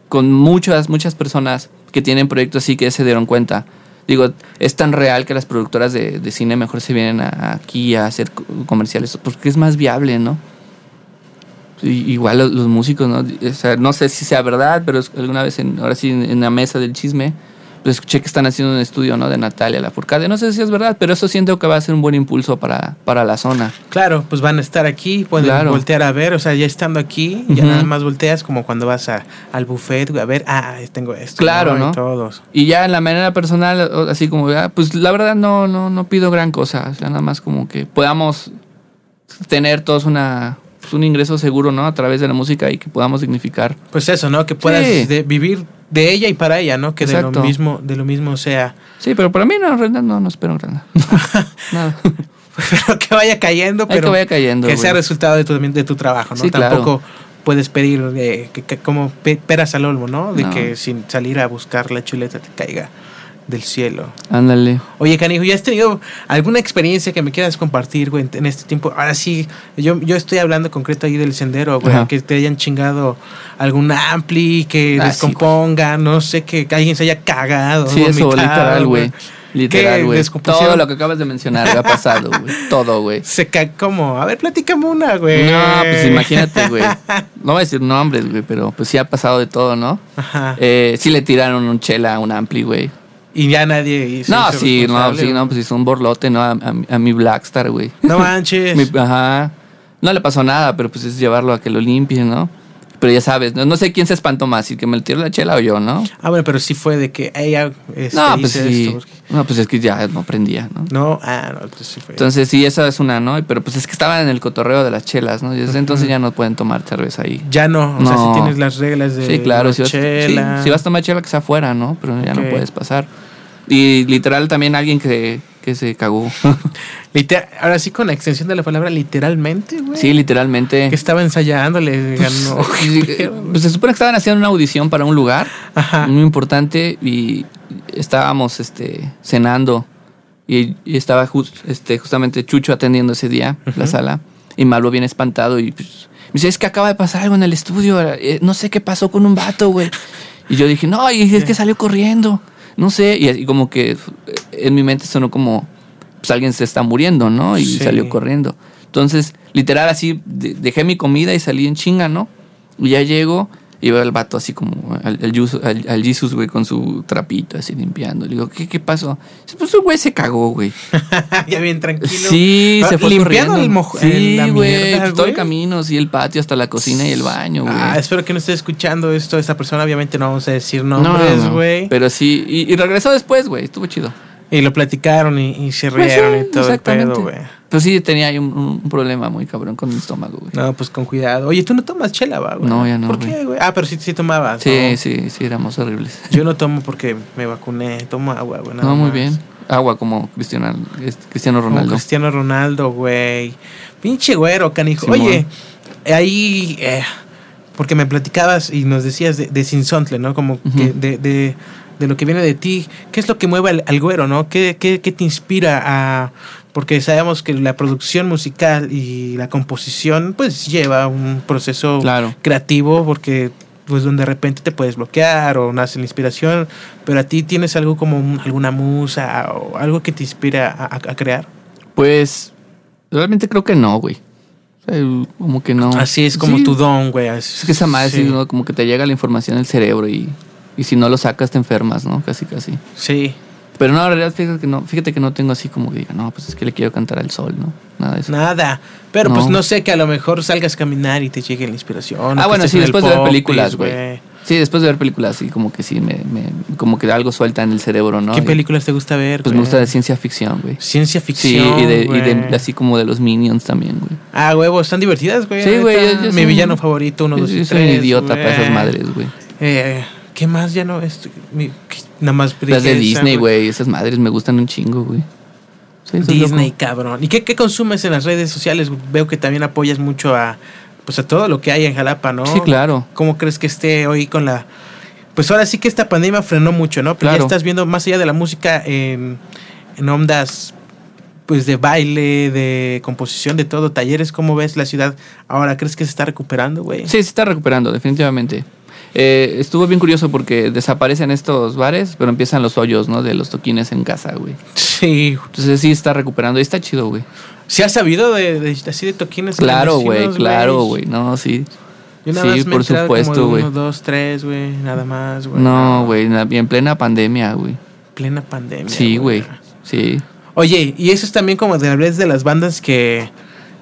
Speaker 1: con muchas, muchas personas que tienen proyectos así que se dieron cuenta. Digo, es tan real que las productoras de, de cine mejor se vienen a- aquí a hacer co- comerciales porque es más viable, ¿no? Y- igual los, los músicos, ¿no? O sea, no sé si sea verdad, pero alguna vez, en, ahora sí, en, en la mesa del chisme, pues escuché que están haciendo un estudio, ¿no? De Natalia Lafourcade. No sé si es verdad, pero eso siento que va a ser un buen impulso para, para la zona.
Speaker 2: Claro, pues van a estar aquí, pueden
Speaker 1: Claro.
Speaker 2: voltear a ver, o sea, ya estando aquí, ya nada más volteas como cuando vas a, al buffet, a ver, ah, tengo esto.
Speaker 1: Claro,
Speaker 2: Y
Speaker 1: ¿no?
Speaker 2: todos.
Speaker 1: Y ya en la manera personal, así como, ah, pues la verdad no, no, no pido gran cosa. O sea, nada más como que podamos tener todos una, pues, un ingreso seguro, ¿no? A través de la música y que podamos significar.
Speaker 2: Pues eso, ¿no? Que puedas
Speaker 1: Sí.
Speaker 2: de- vivir de ella y para ella, ¿no? Que de lo mismo, de lo mismo sea.
Speaker 1: Sí, pero para mí no, no, no espero (laughs) nada. nada.
Speaker 2: Pero que vaya cayendo,
Speaker 1: Hay que
Speaker 2: pero
Speaker 1: vaya cayendo.
Speaker 2: que sea resultado de tu, de tu trabajo, ¿no?
Speaker 1: Sí, claro.
Speaker 2: Tampoco puedes pedir de, que, que como pe- peras al olmo, ¿no? De
Speaker 1: No.
Speaker 2: que sin salir a buscar la chuleta te caiga del cielo.
Speaker 1: Ándale.
Speaker 2: Oye, canijo, ¿ya has tenido alguna experiencia que me quieras compartir, güey, en, este tiempo? Ahora sí, yo, yo estoy hablando concreto ahí del sendero, güey,
Speaker 1: Ajá.
Speaker 2: que te hayan chingado algún ampli, que
Speaker 1: Ah, sí,
Speaker 2: descomponga, no sé, que alguien se haya cagado.
Speaker 1: Sí, eso, literal, güey. Literal,
Speaker 2: ¿Qué
Speaker 1: güey. Todo lo que acabas de mencionar ha pasado, güey. (laughs) Todo, güey.
Speaker 2: Se ca ¿Cómo? A ver, platícame una, güey.
Speaker 1: No, pues imagínate, güey. No voy a decir nombres, güey, pero pues sí ha pasado de todo, ¿no?
Speaker 2: Ajá.
Speaker 1: Eh, sí le tiraron un chela a un ampli, güey.
Speaker 2: Y ya nadie. se
Speaker 1: No,
Speaker 2: hizo
Speaker 1: sí, no, sí, no, pues hizo un borlote, ¿no? A, a- a mi Blackstar, güey.
Speaker 2: No manches. (laughs)
Speaker 1: Mi- ajá. No le pasó nada, pero pues es llevarlo a que lo limpie, ¿no? Pero ya sabes, no, no sé quién se espantó más, si que me le tiró la chela o yo, ¿no?
Speaker 2: Ah, bueno, pero sí fue de que ella. Este,
Speaker 1: no, pues
Speaker 2: hice
Speaker 1: sí.
Speaker 2: esto, porque-
Speaker 1: No, pues es que ya no prendía, ¿no?
Speaker 2: No, ah, no, entonces sí fue.
Speaker 1: Entonces sí, esa es una, ¿no? Pero pues es que estaban en el cotorreo de las chelas, ¿no? Y desde entonces ya no pueden tomar cerveza ahí.
Speaker 2: ya no, o sea,
Speaker 1: No.
Speaker 2: si tienes las reglas de.
Speaker 1: Sí, claro,
Speaker 2: la
Speaker 1: si vas, sí,
Speaker 2: chela.
Speaker 1: si vas a tomar chela que sea afuera, ¿no? Pero ya no puedes pasar. Y literal también alguien que, que se cagó. (laughs)
Speaker 2: Liter- ahora sí, con la extensión de la palabra, literalmente, güey.
Speaker 1: sí, literalmente.
Speaker 2: Que estaba ensayando, le
Speaker 1: Pues,
Speaker 2: ganó. (laughs)
Speaker 1: eh, pues se supone que estaban haciendo una audición para un lugar
Speaker 2: Ajá.
Speaker 1: muy importante y estábamos este, cenando y, y estaba jus- este, justamente Chucho atendiendo ese día la sala y Malo bien espantado y pues, me dice, es que acaba de pasar algo en el estudio, eh, no sé qué pasó con un vato, güey. Y yo dije, no, y es que salió corriendo, no sé, y así como que eh, en mi mente sonó como, pues alguien se está muriendo, ¿no? Y
Speaker 2: Sí.
Speaker 1: salió corriendo. Entonces, literal, así, de- dejé mi comida y salí en chinga, ¿no? Y ya llego y veo al vato así como al, al, Jesus- al- al Jesus, güey, con su trapito así limpiando. Le digo, ¿qué, qué pasó? Pues el güey se cagó, güey. (laughs)
Speaker 2: ya bien tranquilo.
Speaker 1: Sí,
Speaker 2: Ah,
Speaker 1: se fue
Speaker 2: limpiando el mojo.
Speaker 1: Sí, güey, pues, todo el
Speaker 2: güey.
Speaker 1: camino, sí, el patio hasta la cocina y el baño, güey.
Speaker 2: Ah, espero que no esté escuchando esto. Esta persona, obviamente, no vamos a decir
Speaker 1: No,
Speaker 2: nombres,
Speaker 1: no,
Speaker 2: güey.
Speaker 1: Pero sí, y, y regresó después, güey, estuvo chido.
Speaker 2: Y lo platicaron y, y se
Speaker 1: Pues
Speaker 2: rieron
Speaker 1: sí,
Speaker 2: y todo el pedo, güey.
Speaker 1: Pero sí tenía ahí un, problema muy cabrón con mi estómago, güey.
Speaker 2: No, pues con cuidado. Oye, tú no tomas chela, va, güey.
Speaker 1: No, ya no,
Speaker 2: ¿Por
Speaker 1: güey.
Speaker 2: qué, güey? Ah, pero sí, sí tomabas.
Speaker 1: Sí,
Speaker 2: ¿no?
Speaker 1: sí, sí, éramos horribles.
Speaker 2: Yo no tomo porque me vacuné. Tomo agua, güey.
Speaker 1: No, muy
Speaker 2: más.
Speaker 1: bien. Agua como Cristiano, Cristiano
Speaker 2: Como
Speaker 1: Ronaldo.
Speaker 2: Cristiano Ronaldo, güey. Pinche güero, canijo.
Speaker 1: Simón.
Speaker 2: Oye, ahí. eh, porque me platicabas y nos decías de, de Sinsontle, ¿no? Como que de, de, de lo que viene de ti. ¿Qué es lo que mueve al, al güero, no? ¿Qué, qué, qué te inspira a.? Porque sabemos que la producción musical y la composición, pues lleva un proceso
Speaker 1: Claro.
Speaker 2: creativo, porque pues donde de repente te puedes bloquear o nace la inspiración, pero a ti tienes algo como un- alguna musa o algo que te inspira a, crear.
Speaker 1: Pues realmente creo que no, güey. O sea, como que no.
Speaker 2: Así es como
Speaker 1: Sí,
Speaker 2: tu don, güey.
Speaker 1: Es que esa madre, sí,
Speaker 2: sí.
Speaker 1: ¿no? como que te llega la información del cerebro y, y si no lo sacas te enfermas, ¿no? Casi, casi.
Speaker 2: Sí,
Speaker 1: Pero no, en realidad fíjate que no, fíjate que no tengo así como que diga, no, pues es que le quiero cantar al sol, ¿no? Nada de eso.
Speaker 2: nada. Pero
Speaker 1: No.
Speaker 2: pues no sé, que a lo mejor salgas a caminar y te llegue la inspiración.
Speaker 1: ah, bueno, sí, después de ver películas, güey. Sí, después de ver películas, sí, como que sí, me, me- como que algo suelta en el cerebro, ¿no?
Speaker 2: ¿Qué películas te gusta ver?
Speaker 1: Pues me gusta de ciencia ficción, güey.
Speaker 2: Ciencia
Speaker 1: Sí,
Speaker 2: ficción.
Speaker 1: y, de, y de- así como de los Minions también, güey.
Speaker 2: Ah, huevos, están divertidas, güey.
Speaker 1: Sí, güey,
Speaker 2: Mi
Speaker 1: soy-
Speaker 2: villano favorito, uno,
Speaker 1: Yo-
Speaker 2: dos y
Speaker 1: yo
Speaker 2: tres.
Speaker 1: soy un idiota para esas madres, güey.
Speaker 2: Eh, ¿Qué más ya no? Es, mi- ¿qué- nada más.
Speaker 1: Las de Disney, güey, esas madres me gustan un chingo, güey. Sí,
Speaker 2: Disney, cabrón. ¿Y qué, qué consumes en las redes sociales? Veo que también apoyas mucho a pues a todo lo que hay en Jalapa, ¿no?
Speaker 1: Sí, claro.
Speaker 2: ¿Cómo crees que esté hoy con la Pues ahora sí que esta pandemia frenó mucho, ¿no? Pero ya
Speaker 1: Claro.
Speaker 2: estás viendo más allá de la música en, en ondas pues de baile, de composición, de todo, talleres, ¿cómo ves la ciudad ahora? ¿Crees que se está recuperando, güey?
Speaker 1: Sí, se está recuperando, definitivamente. Eh, estuvo bien curioso porque desaparecen estos bares, pero empiezan los hoyos, ¿no? De los toquines en casa, güey.
Speaker 2: Sí.
Speaker 1: Entonces sí está recuperando y está chido, güey.
Speaker 2: ¿Se ha sabido de, de- así de toquines?
Speaker 1: Claro, güey, claro, güey. No, sí.
Speaker 2: Yo nada
Speaker 1: Sí,
Speaker 2: más
Speaker 1: por supuesto, güey.
Speaker 2: Uno, dos, tres, güey, nada más, güey.
Speaker 1: No, güey, en plena pandemia, güey.
Speaker 2: Plena pandemia.
Speaker 1: Sí, güey. Sí.
Speaker 2: Oye, y eso es también como de hablar de las bandas que,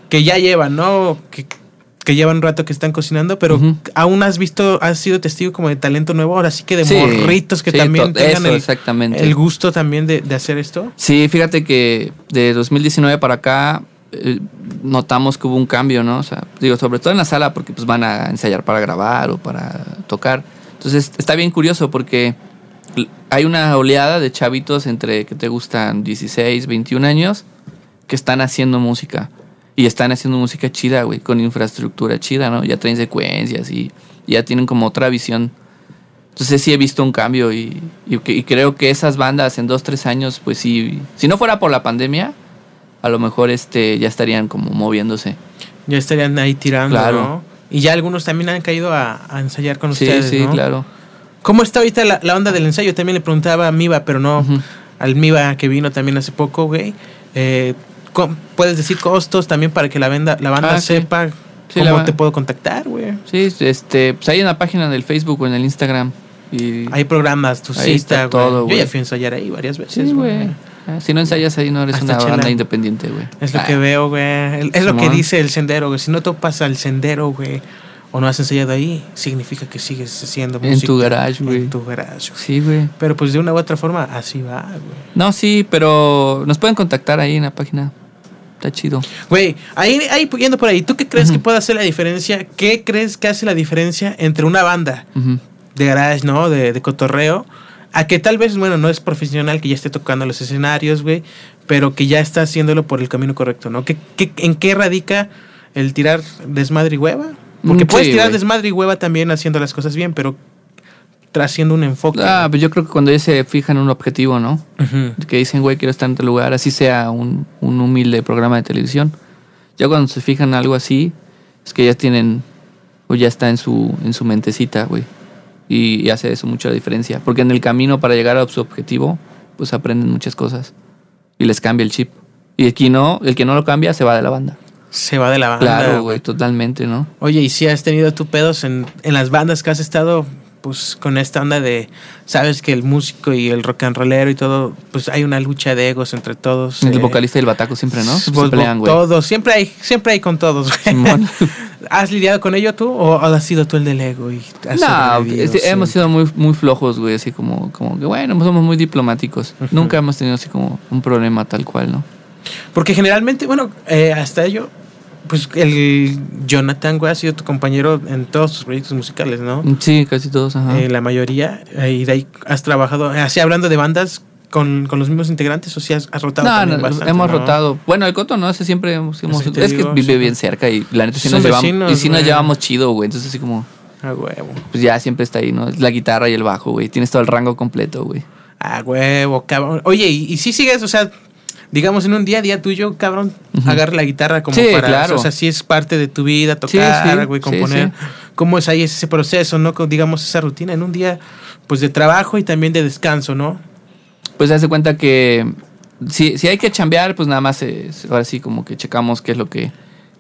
Speaker 2: que ya llevan, ¿no? Que, que llevan un rato que están cocinando, pero aún has visto, has sido testigo como de talento nuevo, ahora sí que de
Speaker 1: Sí,
Speaker 2: morritos que
Speaker 1: sí,
Speaker 2: también tengan
Speaker 1: eso,
Speaker 2: el, el gusto también de, de hacer esto.
Speaker 1: Sí, fíjate que de 2019 para acá eh, notamos que hubo un cambio, ¿no? O sea, digo, sobre todo en la sala porque pues van a ensayar para grabar o para tocar. Entonces está bien curioso porque hay una oleada de chavitos entre que te gustan 16, 21 años que están haciendo música. Y están haciendo música chida, güey, con infraestructura chida, ¿no? Ya traen secuencias y ya tienen como otra visión. Entonces sí he visto un cambio y, y, creo que esas bandas en dos, tres años, pues sí, si no fuera por la pandemia, a lo mejor este ya estarían como moviéndose.
Speaker 2: Ya estarían ahí tirando, ¿no? Y ya algunos también han caído a, ensayar con ustedes,
Speaker 1: Sí, sí, claro.
Speaker 2: ¿Cómo está ahorita la, onda del ensayo? También le preguntaba a Miva, pero no al Miva que vino también hace poco, güey. Eh, ¿Puedes decir costos también para que la, venda, la banda ah, sepa cómo te puedo contactar, güey?
Speaker 1: Sí, este, pues hay en la página del Facebook o en el Instagram. Y
Speaker 2: hay programas, tu cita, todo, güey. Yo ya fui a ensayar ahí varias veces, güey.
Speaker 1: Ah, si no ensayas ahí, no eres una banda independiente, güey.
Speaker 2: Es lo que ah. veo, güey. Es lo que dice el sendero, güey. Si no topas al sendero, güey, o no has ensayado ahí, significa que sigues haciendo
Speaker 1: música. En tu garage, güey.
Speaker 2: En tu garage.
Speaker 1: Sí, güey.
Speaker 2: Pero pues de una u otra forma, así va, güey.
Speaker 1: No, sí, pero nos pueden contactar ahí en la página. Está chido.
Speaker 2: Güey, ahí, ahí yendo por ahí, ¿tú qué crees que puede hacer la diferencia? ¿Qué crees que hace la diferencia entre una banda de garage, ¿no? De, de cotorreo a que tal vez, bueno, no es profesional que ya esté tocando los escenarios, güey, pero que ya está haciéndolo por el camino correcto, ¿no? ¿Qué, en qué radica el tirar desmadre y hueva? Porque mm, puedes tirar desmadre y hueva también haciendo las cosas bien, pero haciendo un enfoque.
Speaker 1: Ah, pues yo creo que cuando ya se fijan un objetivo, ¿no? Que dicen, güey, quiero estar en tal lugar, así sea un, un humilde programa de televisión. Ya cuando se fijan algo así, es que ya tienen, o ya está en su, en su mentecita, güey y, hace eso mucho la diferencia. Porque en el camino para llegar a su objetivo, pues aprenden muchas cosas y les cambia el chip. Y el que no, el que no lo cambia se va de la banda.
Speaker 2: Se va de la banda.
Speaker 1: Claro, güey, totalmente, ¿no?
Speaker 2: Oye, ¿y si has tenido tu pedos en, en las bandas que has estado? pues con esta onda de, sabes que el músico y el rock and rollero y todo, pues hay una lucha de egos entre todos.
Speaker 1: El eh, vocalista y el bataco siempre, ¿no?
Speaker 2: Pues, pelean, güey. Todos, siempre hay, siempre hay con todos, güey. (laughs) ¿Has lidiado con ello tú o has sido tú el del ego? Y
Speaker 1: no, hemos sido muy, muy flojos, güey, así como, como que, bueno, somos muy diplomáticos. Nunca hemos tenido así como un problema tal cual, ¿no?
Speaker 2: Porque generalmente, bueno, eh, hasta ello, pues el Jonathan, güey, ha sido tu compañero en todos tus proyectos musicales, ¿no?
Speaker 1: Sí, casi todos, ajá.
Speaker 2: Eh, la mayoría. Eh, y de ahí has trabajado, así hablando de bandas, con, los mismos integrantes o si has, rotado
Speaker 1: no, también bastante, hemos rotado. Bueno el Coto no ese siempre hemos, es que vive bien cerca y la neta sí nos llevamos y sí nos llevamos chido güey entonces así como
Speaker 2: a huevo.
Speaker 1: pues ya siempre está ahí no la guitarra y el bajo güey tienes todo el rango completo güey.
Speaker 2: A huevo cabrón. Oye y, y si sigues o sea digamos, en un día a día tuyo, cabrón, agarra la guitarra como para. Claro. O sea, sí es parte de tu vida, tocar, güey, componer. ¿Cómo es ahí ese proceso, no? Digamos, esa rutina en un día, pues de trabajo y también de descanso, ¿no?
Speaker 1: Pues hace cuenta que si, si hay que chambear, pues nada más ahora sí como que checamos qué es lo que,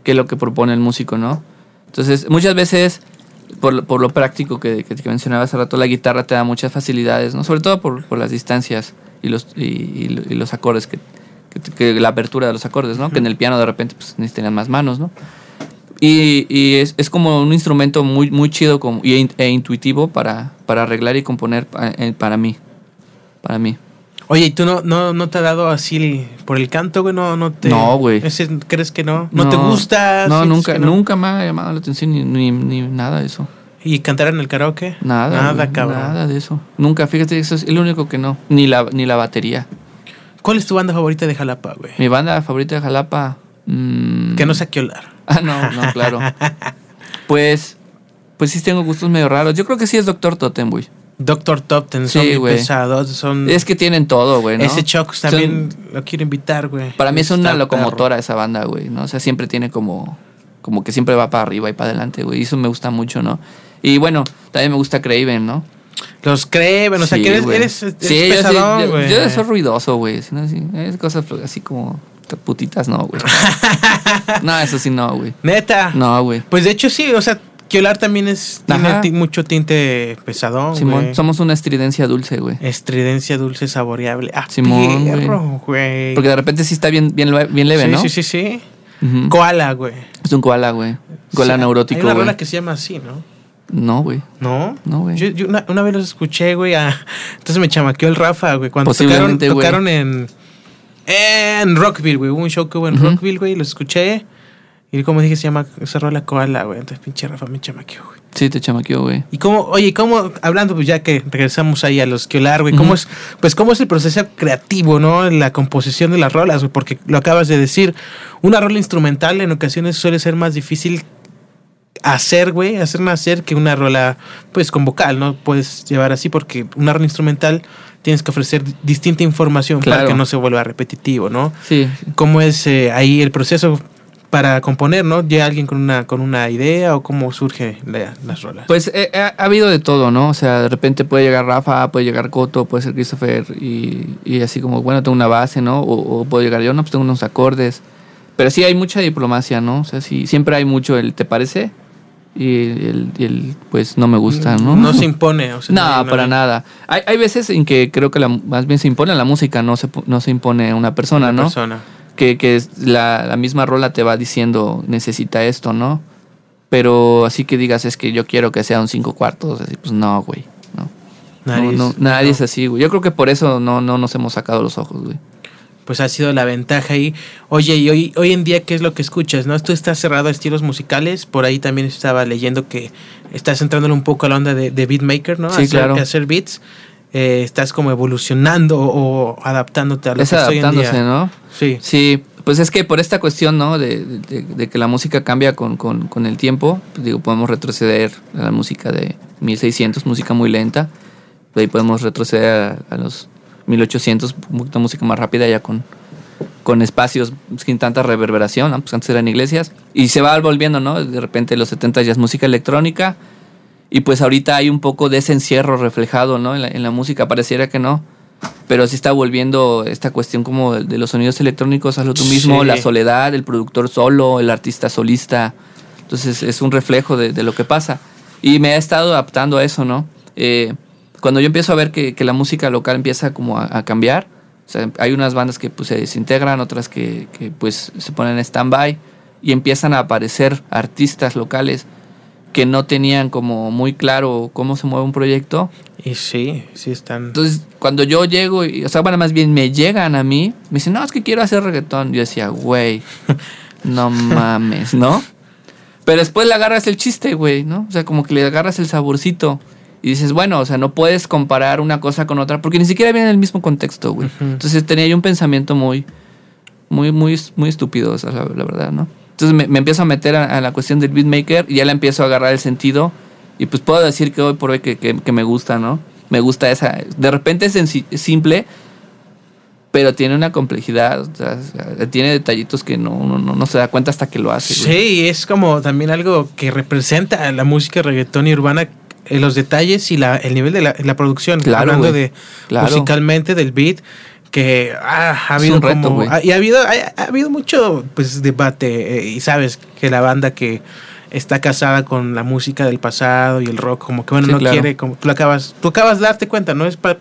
Speaker 1: qué es lo que propone el músico, ¿no? Entonces, muchas veces, por, por lo práctico que, que, mencionaba hace rato, la guitarra te da muchas facilidades, ¿no? Sobre todo por, por las distancias y los, y los acordes que, que, la apertura de los acordes, ¿no? Que en el piano de repente pues, necesitan más manos, ¿no? Y, y es, es, como un instrumento muy, muy chido como, y, e intuitivo para, para arreglar y componer eh, para, mí. Para mí.
Speaker 2: Oye, ¿y tú no, no, no te ha dado así por el canto, güey? No, no te.
Speaker 1: No, güey.
Speaker 2: ¿Crees que no? ¿No, te gusta?
Speaker 1: No, nunca, nunca me ha llamado la atención ni, ni, ni, nada de eso.
Speaker 2: ¿Y cantar en el karaoke?
Speaker 1: Nada. Nada, cabrón. Nada de eso. Nunca, fíjate, eso es el único que no. Ni la, ni la batería.
Speaker 2: ¿Cuál es tu banda favorita de Jalapa, güey?
Speaker 1: Mi banda favorita de Jalapa. Mmm...
Speaker 2: Que no sea Kiolar.
Speaker 1: Ah, no, no, claro. (laughs) pues, pues sí tengo gustos medio raros. Yo creo que sí es Doctor Totem, güey.
Speaker 2: Doctor Totem, son sí, pesados, son...
Speaker 1: Es que tienen todo, güey, ¿no?
Speaker 2: Ese Chocs también lo quiero invitar, güey.
Speaker 1: Para mí es una locomotora esa banda, güey, ¿no? O sea, siempre tiene como... Como que siempre va para arriba y para adelante, güey. Y eso me gusta mucho, ¿no? Y bueno, también me gusta Craven, ¿no?
Speaker 2: Los Craven, o sea, que eres, eres, eres
Speaker 1: sí, pesadón, yo, yo, soy ruidoso, güey. Es cosas así como putitas, no, güey. (laughs) no, eso sí no, güey.
Speaker 2: Neta.
Speaker 1: No, güey.
Speaker 2: Pues de hecho sí, o sea, Kiolar también es tiene mucho tinte pesadón,
Speaker 1: Simón, somos una estridencia dulce, güey.
Speaker 2: Estridencia dulce saboreable. Ah,
Speaker 1: Simón, güey. Porque de repente sí está bien, bien, bien leve, ¿no?
Speaker 2: Sí, sí, sí. Koala, güey.
Speaker 1: Es un koala, güey. Koala neurótico,
Speaker 2: Hay una rola que se llama así, ¿no?
Speaker 1: No, güey.
Speaker 2: ¿No?
Speaker 1: No, güey.
Speaker 2: Yo, una, vez los escuché, güey. entonces me chamaqueó el Rafa, güey. Cuando tocaron, tocaron en, En Rockville, güey. Hubo un show que hubo en. Rockville, güey. Lo escuché. Y como dije, se llama esa rola Koala, güey. Entonces, pinche Rafa me chamaqueó, güey.
Speaker 1: Sí, te chamaqueó, güey.
Speaker 2: Y cómo, oye, cómo, hablando, pues ya que regresamos ahí a los Kiolar, güey, ¿cómo es, pues cómo es el proceso creativo, ¿no? En la composición de las rolas, güey, porque lo acabas de decir, una rola instrumental en ocasiones suele ser más difícil hacer, güey, hacer nacer que una rola, pues con vocal, ¿no? Puedes llevar así porque una rola instrumental tienes que ofrecer distinta información para que no se vuelva repetitivo, ¿no?
Speaker 1: Sí,
Speaker 2: ¿Cómo es eh, ahí el proceso para componer, ¿no? ¿Llega alguien con una, con una idea o cómo surge la- las rolas?
Speaker 1: Pues eh, ha, ha habido de todo, ¿no? O sea, de repente puede llegar Rafa, puede llegar Coto, puede ser Christopher y, y así como, bueno, tengo una base, ¿no? O, o puedo llegar yo, no, pues tengo unos acordes. Pero sí hay mucha diplomacia, ¿no? O sea, sí, siempre hay mucho el ¿te parece? Y el, y el, pues no me gusta, ¿no?
Speaker 2: No se (laughs) impone. O sea,
Speaker 1: No,
Speaker 2: no-
Speaker 1: para nada. Hay, hay veces en que creo que la, más bien se impone la música, no se, no se impone una persona,
Speaker 2: una
Speaker 1: ¿no?
Speaker 2: persona.
Speaker 1: que, que la, la misma rola te va diciendo necesita esto, ¿no? Pero así que digas es que yo quiero que sea un cinco cuartos, así pues no, güey, no.
Speaker 2: Nadie,
Speaker 1: no,
Speaker 2: es,
Speaker 1: nadie es así, güey. Yo creo que por eso no, no nos hemos sacado los ojos, güey.
Speaker 2: Pues ha sido la ventaja ahí. Oye, y hoy, hoy en día, ¿qué es lo que escuchas? ¿No? Tú estás cerrado a estilos musicales. Por ahí también estaba leyendo que estás entrándole un poco a la onda de, de beatmaker, ¿no?
Speaker 1: Sí,
Speaker 2: hacer,
Speaker 1: claro.
Speaker 2: hacer beats. Eh, estás como evolucionando o, adaptándote a lo
Speaker 1: Es
Speaker 2: que es hoy en
Speaker 1: adaptándose,
Speaker 2: día.
Speaker 1: ¿no?
Speaker 2: Sí.
Speaker 1: Sí, pues es que por esta cuestión, ¿no? De, de- de que la música cambia con, con- con el tiempo, pues digo, podemos retroceder a la música de 1600, música muy lenta, de ahí podemos retroceder a, a los 1800, un poquito música más rápida ya con, con espacios sin tanta reverberación, ¿no? pues antes eran iglesias, y se va volviendo, ¿no? De repente los 70 ya es música electrónica, y pues ahorita hay un poco de ese encierro reflejado, ¿no? En la, en la música, pareciera que no, pero sí está volviendo esta cuestión como de, de los sonidos electrónicos, hazlo tú mismo,
Speaker 2: Sí.
Speaker 1: la soledad, el productor solo, el artista solista. Entonces es un reflejo de, de lo que pasa. Y me he estado adaptando a eso, ¿no? Eh, cuando yo empiezo a ver que, que la música local empieza como a, a cambiar, o sea, hay unas bandas que pues, se desintegran, otras que, que, pues se ponen en stand-by y empiezan a aparecer artistas locales que no tenían como muy claro cómo se mueve un proyecto
Speaker 2: Y sí, sí están.
Speaker 1: entonces, cuando yo llego, y, o sea, bueno, más bien me llegan a mí, me dicen, no, es que quiero hacer reggaetón. Yo decía, güey, (laughs) no mames, ¿no? Pero después le agarras el chiste, güey, ¿no? O sea, como que le agarras el saborcito. Y dices, bueno, o sea, no puedes comparar una cosa con otra porque ni siquiera viene en el mismo contexto, güey. Entonces tenía yo un pensamiento muy, muy, muy, muy estúpido, o sea, la, la verdad, ¿no? Entonces me, me empiezo a meter a, a la cuestión del beatmaker y ya le empiezo a agarrar el sentido. Y pues puedo decir que hoy por hoy que, que- que me gusta, ¿no? Me gusta esa. De repente es simple, pero tiene una complejidad. o sea, tiene detallitos que no, uno no, no se da cuenta hasta que lo hace. güey.
Speaker 2: Sí, es como también algo que representa a la música reggaetón y urbana, eh, los detalles y la, el nivel de la, la producción.
Speaker 1: Claro,
Speaker 2: hablando de
Speaker 1: Claro.
Speaker 2: musicalmente del beat, que ah, ha habido
Speaker 1: reto,
Speaker 2: como. ha- y ha habido, ha, ha habido mucho pues debate. eh, y sabes que la banda que está casada con la música del pasado y el rock, como que bueno,
Speaker 1: Sí,
Speaker 2: no
Speaker 1: claro.
Speaker 2: quiere, como tú acabas, tú acabas de darte cuenta, ¿no? Es pa-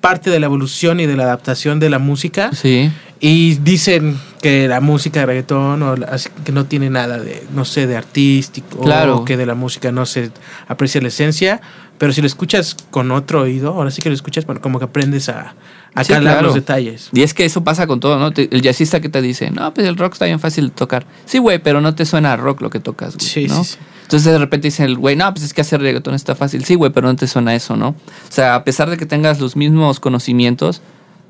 Speaker 2: parte de la evolución y de la adaptación de la música.
Speaker 1: Sí.
Speaker 2: Y dicen que la música de reggaetón o la- que no tiene nada de, no sé, de artístico
Speaker 1: Claro.
Speaker 2: o que de la música no se aprecia la esencia, pero si lo escuchas con otro oído, ahora sí que lo escuchas, bueno, como que aprendes a, a
Speaker 1: Sí,
Speaker 2: calar
Speaker 1: claro.
Speaker 2: los detalles.
Speaker 1: Y es que eso pasa con todo, ¿no? Te- el jazzista que te dice, no, pues el rock está bien fácil de tocar. Sí, güey, pero no te suena a rock lo que tocas, güey.
Speaker 2: Sí,
Speaker 1: ¿no?
Speaker 2: sí.
Speaker 1: Entonces de repente dice el güey, no, pues es que hacer reggaetón está fácil. Sí, güey, pero no te suena eso, ¿no? O sea, a pesar de que tengas los mismos conocimientos,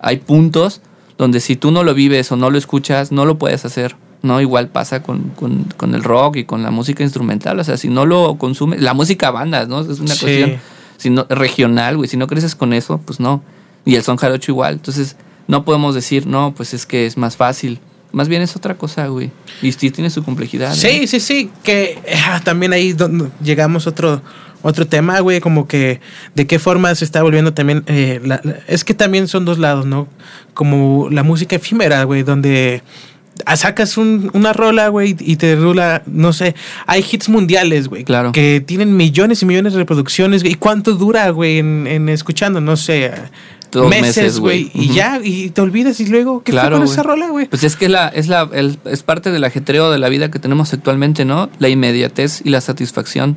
Speaker 1: hay puntos donde si tú no lo vives o no lo escuchas, no lo puedes hacer. ¿no? Igual pasa con, con, con el rock y con la música instrumental. O sea, si no lo consumes, la música bandas, ¿no? Es una
Speaker 2: Sí.
Speaker 1: cuestión si no, regional, güey. Si no creces con eso, pues no. Y el son jarocho igual. Entonces, no podemos decir, no, pues es que es más fácil. Más bien es otra cosa, güey. Y sí tiene su complejidad.
Speaker 2: Sí,
Speaker 1: ¿eh?
Speaker 2: sí, sí, que ah, también ahí donde llegamos otro otro tema, güey, como que de qué forma se está volviendo también, eh, la- la- es que también son dos lados, ¿no? Como la música efímera, güey, donde ah, sacas un- una rola, güey, y te rula, no sé, hay hits mundiales, güey,
Speaker 1: Claro.
Speaker 2: que tienen millones y millones de reproducciones, güey, ¿y cuánto dura, güey, en, en escuchando? No sé,
Speaker 1: Dos
Speaker 2: meses, güey, y ya, y te olvidas y luego, ¿qué
Speaker 1: Claro,
Speaker 2: fue con
Speaker 1: güey.
Speaker 2: esa rola, güey?
Speaker 1: Pues es que la, es, la, el- es parte del ajetreo de la vida que tenemos actualmente, ¿no? La inmediatez y la satisfacción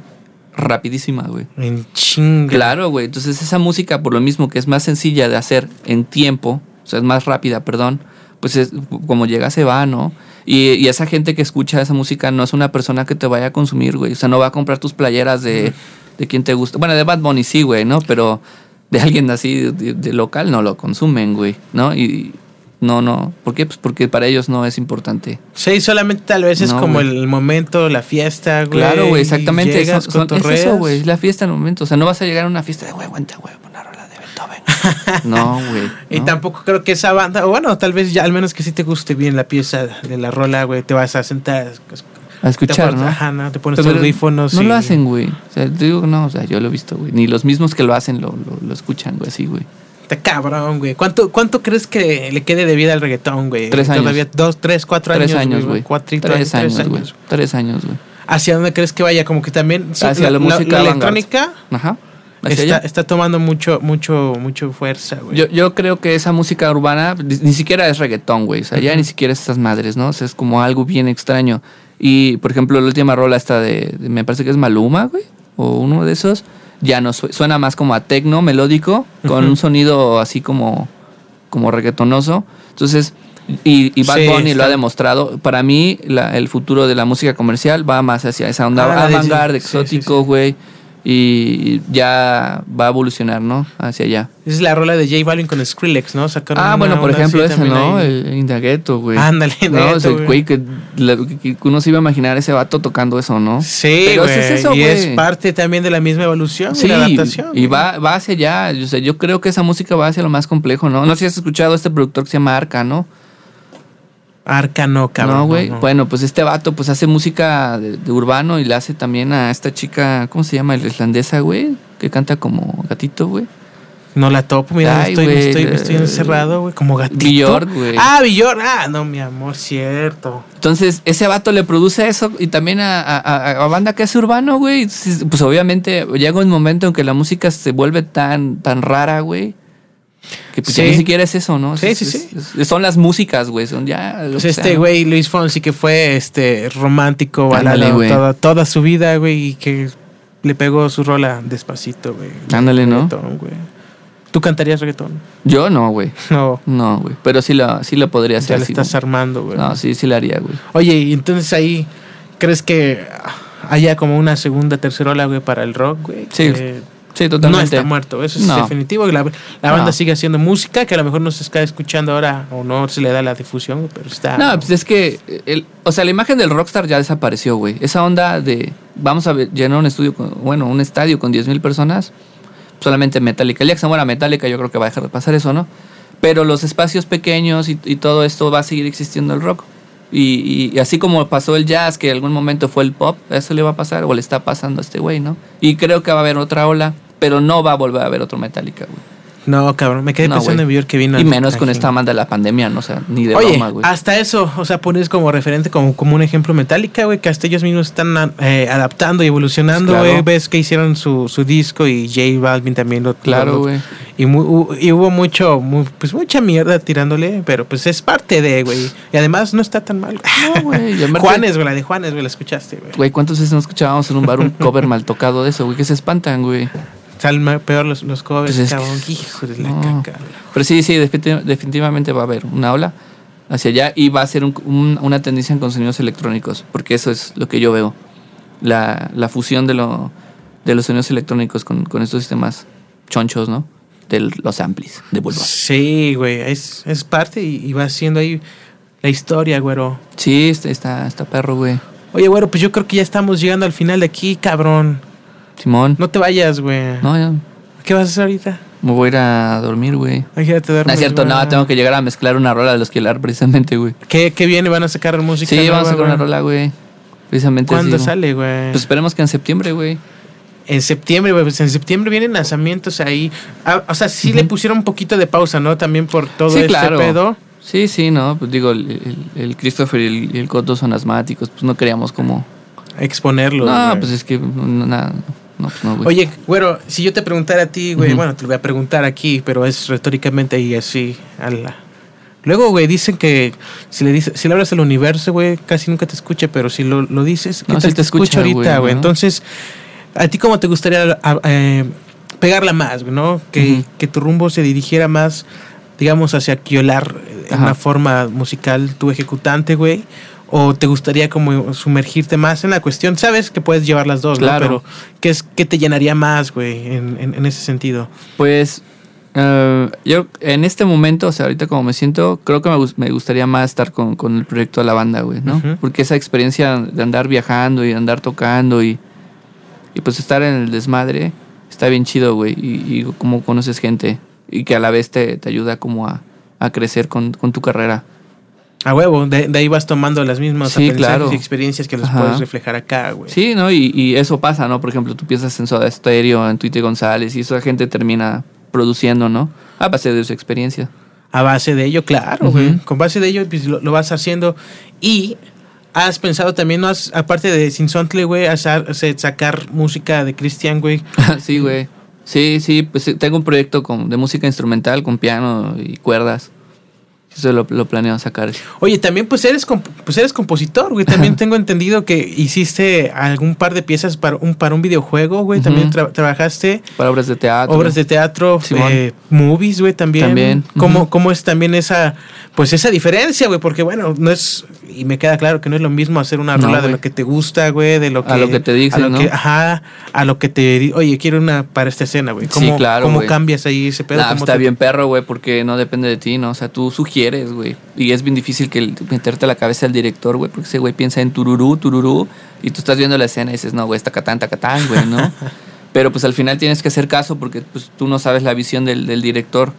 Speaker 1: rapidísima, güey.
Speaker 2: En chinga.
Speaker 1: Claro, güey. Entonces esa música, por lo mismo que es más sencilla de hacer en tiempo, o sea, es más rápida, perdón, pues es, como llega se va, ¿no? Y, y esa gente que escucha esa música no es una persona que te vaya a consumir, güey. O sea, no va a comprar tus playeras de, de quien te gusta. Bueno, de Bad Bunny sí, güey, ¿no? Pero de alguien así de, de local no lo consumen, güey, ¿no? Y no, no. ¿Por qué? Pues porque para ellos no es importante.
Speaker 2: Sí, solamente tal vez es
Speaker 1: No,
Speaker 2: como
Speaker 1: güey.
Speaker 2: el momento, la fiesta, güey.
Speaker 1: Claro, güey, exactamente.
Speaker 2: Llegas,
Speaker 1: Son- son- es eso, güey. Es la fiesta el momento. O sea, no vas a llegar a una fiesta de, güey, aguanta, güey, una rola de Beethoven. (laughs) no, güey.
Speaker 2: Y tampoco creo que esa banda, o bueno, tal vez ya al menos que sí te guste bien la pieza de la rola, güey, te vas a sentar.
Speaker 1: A escuchar,
Speaker 2: te pones,
Speaker 1: ¿no?
Speaker 2: Ajá, ¿no? Te pones tus audífonos.
Speaker 1: No
Speaker 2: y-
Speaker 1: lo hacen, güey. O sea, te digo, no, o sea, yo lo he visto, güey. Ni los mismos que lo hacen lo, lo, lo escuchan, güey, así, güey.
Speaker 2: Está cabrón, güey. ¿Cuánto, ¿Cuánto crees que le quede de vida al reggaetón, güey?
Speaker 1: Tres años.
Speaker 2: Todavía dos, tres, cuatro
Speaker 1: Tres
Speaker 2: años,
Speaker 1: güey.
Speaker 2: Cuatrito
Speaker 1: Tres años, güey. Tres años, güey.
Speaker 2: ¿Hacia dónde crees que vaya? Como que también...
Speaker 1: Hacia la música
Speaker 2: electrónica
Speaker 1: Ajá.
Speaker 2: Está, tomando mucho, mucho, mucho fuerza, güey.
Speaker 1: Yo, yo creo que esa música urbana ni, ni siquiera es reggaetón, güey. O sea, ya ni siquiera es estas madres, ¿no? O sea, es como algo bien extraño. Y, por ejemplo, la última rola esta de, de- me parece que es Maluma, güey. O uno de esos. Ya no su- suena más como a tecno melódico, con un sonido así como, como reggaetonoso. Entonces, y, y Bad
Speaker 2: Sí,
Speaker 1: Bunny lo ha demostrado. Para mí, la- el futuro de la música comercial va más hacia esa onda
Speaker 2: Ah, sí, sí,
Speaker 1: exótico, güey. Y ya va a evolucionar, ¿no? Hacia allá.
Speaker 2: Esa es la rola de J Balvin con Skrillex, ¿no? Sacaron
Speaker 1: Ah, bueno, por ejemplo, ese,
Speaker 2: también
Speaker 1: ¿no?
Speaker 2: ahí.
Speaker 1: El Indagueto, güey.
Speaker 2: Ándale,
Speaker 1: No, sea,
Speaker 2: güey.
Speaker 1: güey, que, uno se iba a imaginar ese vato tocando eso, ¿no?
Speaker 2: Sí,
Speaker 1: Pero
Speaker 2: güey.
Speaker 1: es eso,
Speaker 2: y es
Speaker 1: güey.
Speaker 2: parte también de la misma evolución,
Speaker 1: Sí,
Speaker 2: de la adaptación.
Speaker 1: y
Speaker 2: güey.
Speaker 1: va, va hacia allá. O sea, yo creo que esa música va hacia lo más complejo, ¿no? No sé si has escuchado a este productor que se llama Arca, ¿no?
Speaker 2: Arca no, cabrón.
Speaker 1: no, güey.
Speaker 2: no.
Speaker 1: Bueno, pues este vato pues hace música de, de urbano y le hace también a esta chica, ¿cómo se llama? La islandesa, güey, que canta como gatito, güey.
Speaker 2: No la topo, mira,
Speaker 1: Ay,
Speaker 2: estoy, estoy,
Speaker 1: la-
Speaker 2: estoy encerrado, güey, como gatito.
Speaker 1: Bjork, güey.
Speaker 2: Ah, Bjork. Ah, no, mi amor, cierto.
Speaker 1: Entonces, ese vato le produce eso y también a, a- a- banda que hace urbano, güey. Pues obviamente llega un momento en que la música se vuelve tan, tan rara, güey. Que pues ya
Speaker 2: Sí.
Speaker 1: ni siquiera es eso, ¿no?
Speaker 2: Sí,
Speaker 1: Es-
Speaker 2: sí, sí.
Speaker 1: es- son las músicas, güey. Son ya.
Speaker 2: Pues este güey, Luis Fonsi, que fue este romántico,
Speaker 1: güey.
Speaker 2: toda, toda su vida, güey, y que le pegó su rola despacito, güey.
Speaker 1: Ándale, ¿no?
Speaker 2: Güey. ¿Tú cantarías reggaetón?
Speaker 1: Yo no, güey.
Speaker 2: No,
Speaker 1: No, güey. Pero sí lo, sí lo podría hacer.
Speaker 2: ya le
Speaker 1: así,
Speaker 2: estás
Speaker 1: güey.
Speaker 2: armando, güey.
Speaker 1: No, sí, sí lo haría, güey.
Speaker 2: Oye, y entonces ahí, ¿crees que haya como una segunda, tercera ola, güey, para el rock, güey?
Speaker 1: Sí,
Speaker 2: Que
Speaker 1: Sí,
Speaker 2: no
Speaker 1: totalmente.
Speaker 2: está muerto, eso es
Speaker 1: No.
Speaker 2: definitivo. La, la banda
Speaker 1: No.
Speaker 2: sigue haciendo música que a lo mejor no se está escuchando ahora o no se le da la difusión, pero está.
Speaker 1: No, pues es que, el, o sea, la imagen del rockstar ya desapareció, güey. Esa onda de, vamos a llenar un estudio, con, bueno, un estadio con 10.000 personas, solamente Metallica. El día que se muera Metallica yo creo que va a dejar de pasar eso, ¿no? Pero los espacios pequeños y, y todo esto va a seguir existiendo el rock. Y, y- y así como pasó el jazz, que en algún momento fue el pop, eso le va a pasar o le está pasando a este güey, ¿no? Y creo que va a haber otra ola, pero no va a volver a haber otro Metallica, güey.
Speaker 2: No, cabrón, me quedé
Speaker 1: No,
Speaker 2: pensando
Speaker 1: güey.
Speaker 2: en Björk que vino.
Speaker 1: Y menos con esta banda de la pandemia, ¿no? O sea, ni de
Speaker 2: Oye,
Speaker 1: broma, güey.
Speaker 2: hasta eso, o sea, pones como referente, como, como un ejemplo Metallica, güey, que hasta ellos mismos están eh, adaptando y evolucionando,
Speaker 1: Claro.
Speaker 2: güey. Ves que hicieron su, su disco y J Balvin también lo
Speaker 1: Claro, güey.
Speaker 2: Y, y hubo mucho, mu- pues mucha mierda tirándole, pero pues es parte de, güey. Y además no está tan mal.
Speaker 1: No, güey. y (laughs) aparte-
Speaker 2: Juanes, güey, la de Juanes, güey, la escuchaste, güey.
Speaker 1: Güey, ¿cuántas veces no escuchábamos en un bar un cover mal tocado de eso, güey? Que se espantan, güey.
Speaker 2: Salen peor los, los covers,
Speaker 1: Pues es que-
Speaker 2: cabrón. Hijo de la
Speaker 1: no.
Speaker 2: caca.
Speaker 1: Pero sí, sí, definitiv- definitivamente va a haber una ola hacia allá y va a ser un- un- una tendencia con sonidos electrónicos, porque eso es lo que yo veo. La, la fusión de, lo, de los sonidos electrónicos con, con estos sistemas chonchos, ¿no? De los amplis de Bulldog.
Speaker 2: Sí, güey, es, es parte y, y va siendo ahí la historia, güero.
Speaker 1: Sí, está, está, está perro, güey.
Speaker 2: Oye, güero, pues yo creo que ya estamos llegando al final de aquí, cabrón.
Speaker 1: Simón.
Speaker 2: No te vayas, güey.
Speaker 1: No, ya
Speaker 2: ¿Qué vas a hacer ahorita?
Speaker 1: me voy a ir a dormir, güey.
Speaker 2: Ay, ya te
Speaker 1: No es cierto,
Speaker 2: güey.
Speaker 1: no, tengo que llegar a mezclar una rola de los que hablar precisamente, güey.
Speaker 2: ¿Qué, ¿Qué viene? ¿Van a sacar música?
Speaker 1: Sí, vamos a
Speaker 2: nueva,
Speaker 1: sacar una
Speaker 2: güey?
Speaker 1: rola, güey. Precisamente
Speaker 2: ¿Cuándo
Speaker 1: así,
Speaker 2: sale, güey?
Speaker 1: Pues esperemos que en septiembre, güey.
Speaker 2: En septiembre, güey. Pues en septiembre vienen lanzamientos ahí. Ah, o sea, sí le
Speaker 1: Ujú.
Speaker 2: pusieron un poquito de pausa, ¿no? También por todo
Speaker 1: Sí,
Speaker 2: este
Speaker 1: claro.
Speaker 2: pedo.
Speaker 1: Sí, sí, no. Pues digo, el, el- el Christopher y el, y el Coto son asmáticos. Pues no queríamos como.
Speaker 2: Exponerlo.
Speaker 1: No,
Speaker 2: güey.
Speaker 1: pues es que. No, nada. No, pues no, güey.
Speaker 2: Oye, güero, si yo te preguntara a ti, güey, bueno, te lo voy a preguntar aquí, pero es retóricamente y así. A la... Luego, güey, dicen que si le, dices, si le hablas al universo, güey, casi nunca te escucha, pero si lo, lo dices, ¿qué
Speaker 1: No,
Speaker 2: tal
Speaker 1: sí te escucha,
Speaker 2: ahorita,
Speaker 1: güey.
Speaker 2: Entonces, ¿a ti cómo te gustaría eh, pegarla más, güey, no? Que, que tu rumbo se dirigiera más, digamos, hacia Kiolar en
Speaker 1: Ajá.
Speaker 2: una forma musical tu ejecutante, güey? ¿O te gustaría como sumergirte más en la cuestión? Sabes que puedes llevar las dos,
Speaker 1: Claro.
Speaker 2: ¿no? Pero ¿qué, es, qué te llenaría más, güey, en, en- en ese sentido?
Speaker 1: Pues eh, yo en este momento, o sea, ahorita como me siento, creo que me, me gustaría más estar con, con el proyecto de la banda, güey, ¿no? Porque esa experiencia de andar viajando y andar tocando y, y pues estar en el desmadre está bien chido, güey. Y, y como conoces gente y que a la vez te, te ayuda como a, a crecer con, con tu carrera.
Speaker 2: A huevo, de, de ahí vas tomando las mismas
Speaker 1: Sí, claro.
Speaker 2: y experiencias que los
Speaker 1: Ajá.
Speaker 2: puedes reflejar acá, güey.
Speaker 1: Sí, ¿no? Y, y eso pasa, ¿no? Por ejemplo, tú piensas en Soda Stereo, en Twitter González y esa gente termina produciendo, ¿no? A base de su experiencia.
Speaker 2: A base de ello, claro, güey. Con base de ello, pues lo, lo vas haciendo. Y has pensado también, ¿no? Has- aparte de Sinsontle, güey, sacar música de Cristian, güey. (laughs)
Speaker 1: sí, güey. Sí, sí, pues sí, tengo un proyecto con, de música instrumental con piano y cuerdas. Eso lo, lo planeo sacar.
Speaker 2: Oye, también pues eres pues eres compositor, güey. También tengo entendido que hiciste algún par de piezas para un para un videojuego, güey. También
Speaker 1: Ujú.
Speaker 2: tra- trabajajaste
Speaker 1: Para obras de teatro.
Speaker 2: obras de teatro, eh, movies, güey, también.
Speaker 1: También,
Speaker 2: ¿Cómo. ¿Cómo es también esa pues esa diferencia, güey? Porque bueno, no es y me queda claro que no es lo mismo hacer una
Speaker 1: No,
Speaker 2: rola de lo que te gusta, güey, de lo que
Speaker 1: A lo que te
Speaker 2: a
Speaker 1: dicen,
Speaker 2: lo
Speaker 1: ¿no?
Speaker 2: que- ajá, a lo que te oye, quiero una para esta escena, güey.
Speaker 1: Sí,
Speaker 2: ¿Cómo,
Speaker 1: claro,
Speaker 2: ¿Cómo
Speaker 1: güey.
Speaker 2: cambias ahí ese pedo?
Speaker 1: Nah,
Speaker 2: ¿Cómo
Speaker 1: está
Speaker 2: te-
Speaker 1: bien perro, güey, porque no depende de ti, ¿no? O sea, tú sugieres, güey. Y es bien difícil que meterte a la cabeza del director, güey, porque ese güey piensa en tururú, tururú, y tú estás viendo la escena y dices, no, güey, está catán, tacatán, güey, ¿no? (laughs) Pero pues al final tienes que hacer caso porque pues, tú no sabes la visión del, del director.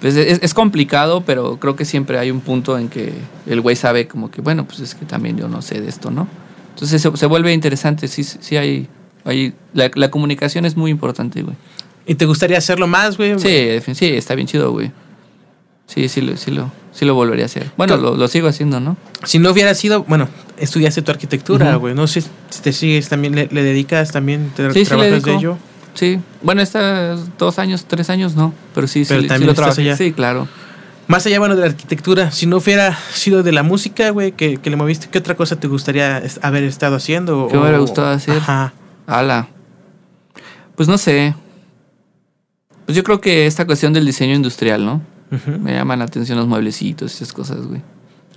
Speaker 1: Pues es, es complicado, pero creo que siempre hay un punto en que el güey sabe como que, bueno, pues es que también yo no sé de esto, ¿no? Entonces se, se vuelve interesante, sí, sí hay... hay la, la comunicación es muy importante, güey.
Speaker 2: ¿Y te gustaría hacerlo más, güey?
Speaker 1: Sí, sí, está bien chido, güey. Sí, sí lo, sí lo, sí lo volvería a hacer. Bueno, lo, lo sigo haciendo, ¿no?
Speaker 2: Si no hubiera sido, bueno, estudiaste tu arquitectura, güey. No sé si te sigues también, le, le dedicas también, te
Speaker 1: Sí, sí
Speaker 2: trabajas de
Speaker 1: dedico.
Speaker 2: ello.
Speaker 1: Sí. Bueno, está dos años, tres años, no. Pero sí,
Speaker 2: Pero
Speaker 1: sí, sí
Speaker 2: también
Speaker 1: lo
Speaker 2: estás
Speaker 1: trabajé.
Speaker 2: allá.
Speaker 1: Sí, claro.
Speaker 2: Más allá, bueno, de la arquitectura, si no hubiera sido de la música, güey, que, que le moviste, ¿qué otra cosa te gustaría haber estado haciendo?
Speaker 1: ¿Qué me hubiera gustado hacer?
Speaker 2: Ajá.
Speaker 1: Ala. Pues no sé. Pues yo creo que esta cuestión del diseño industrial, ¿no? Me llaman la atención los mueblecitos y esas cosas, güey.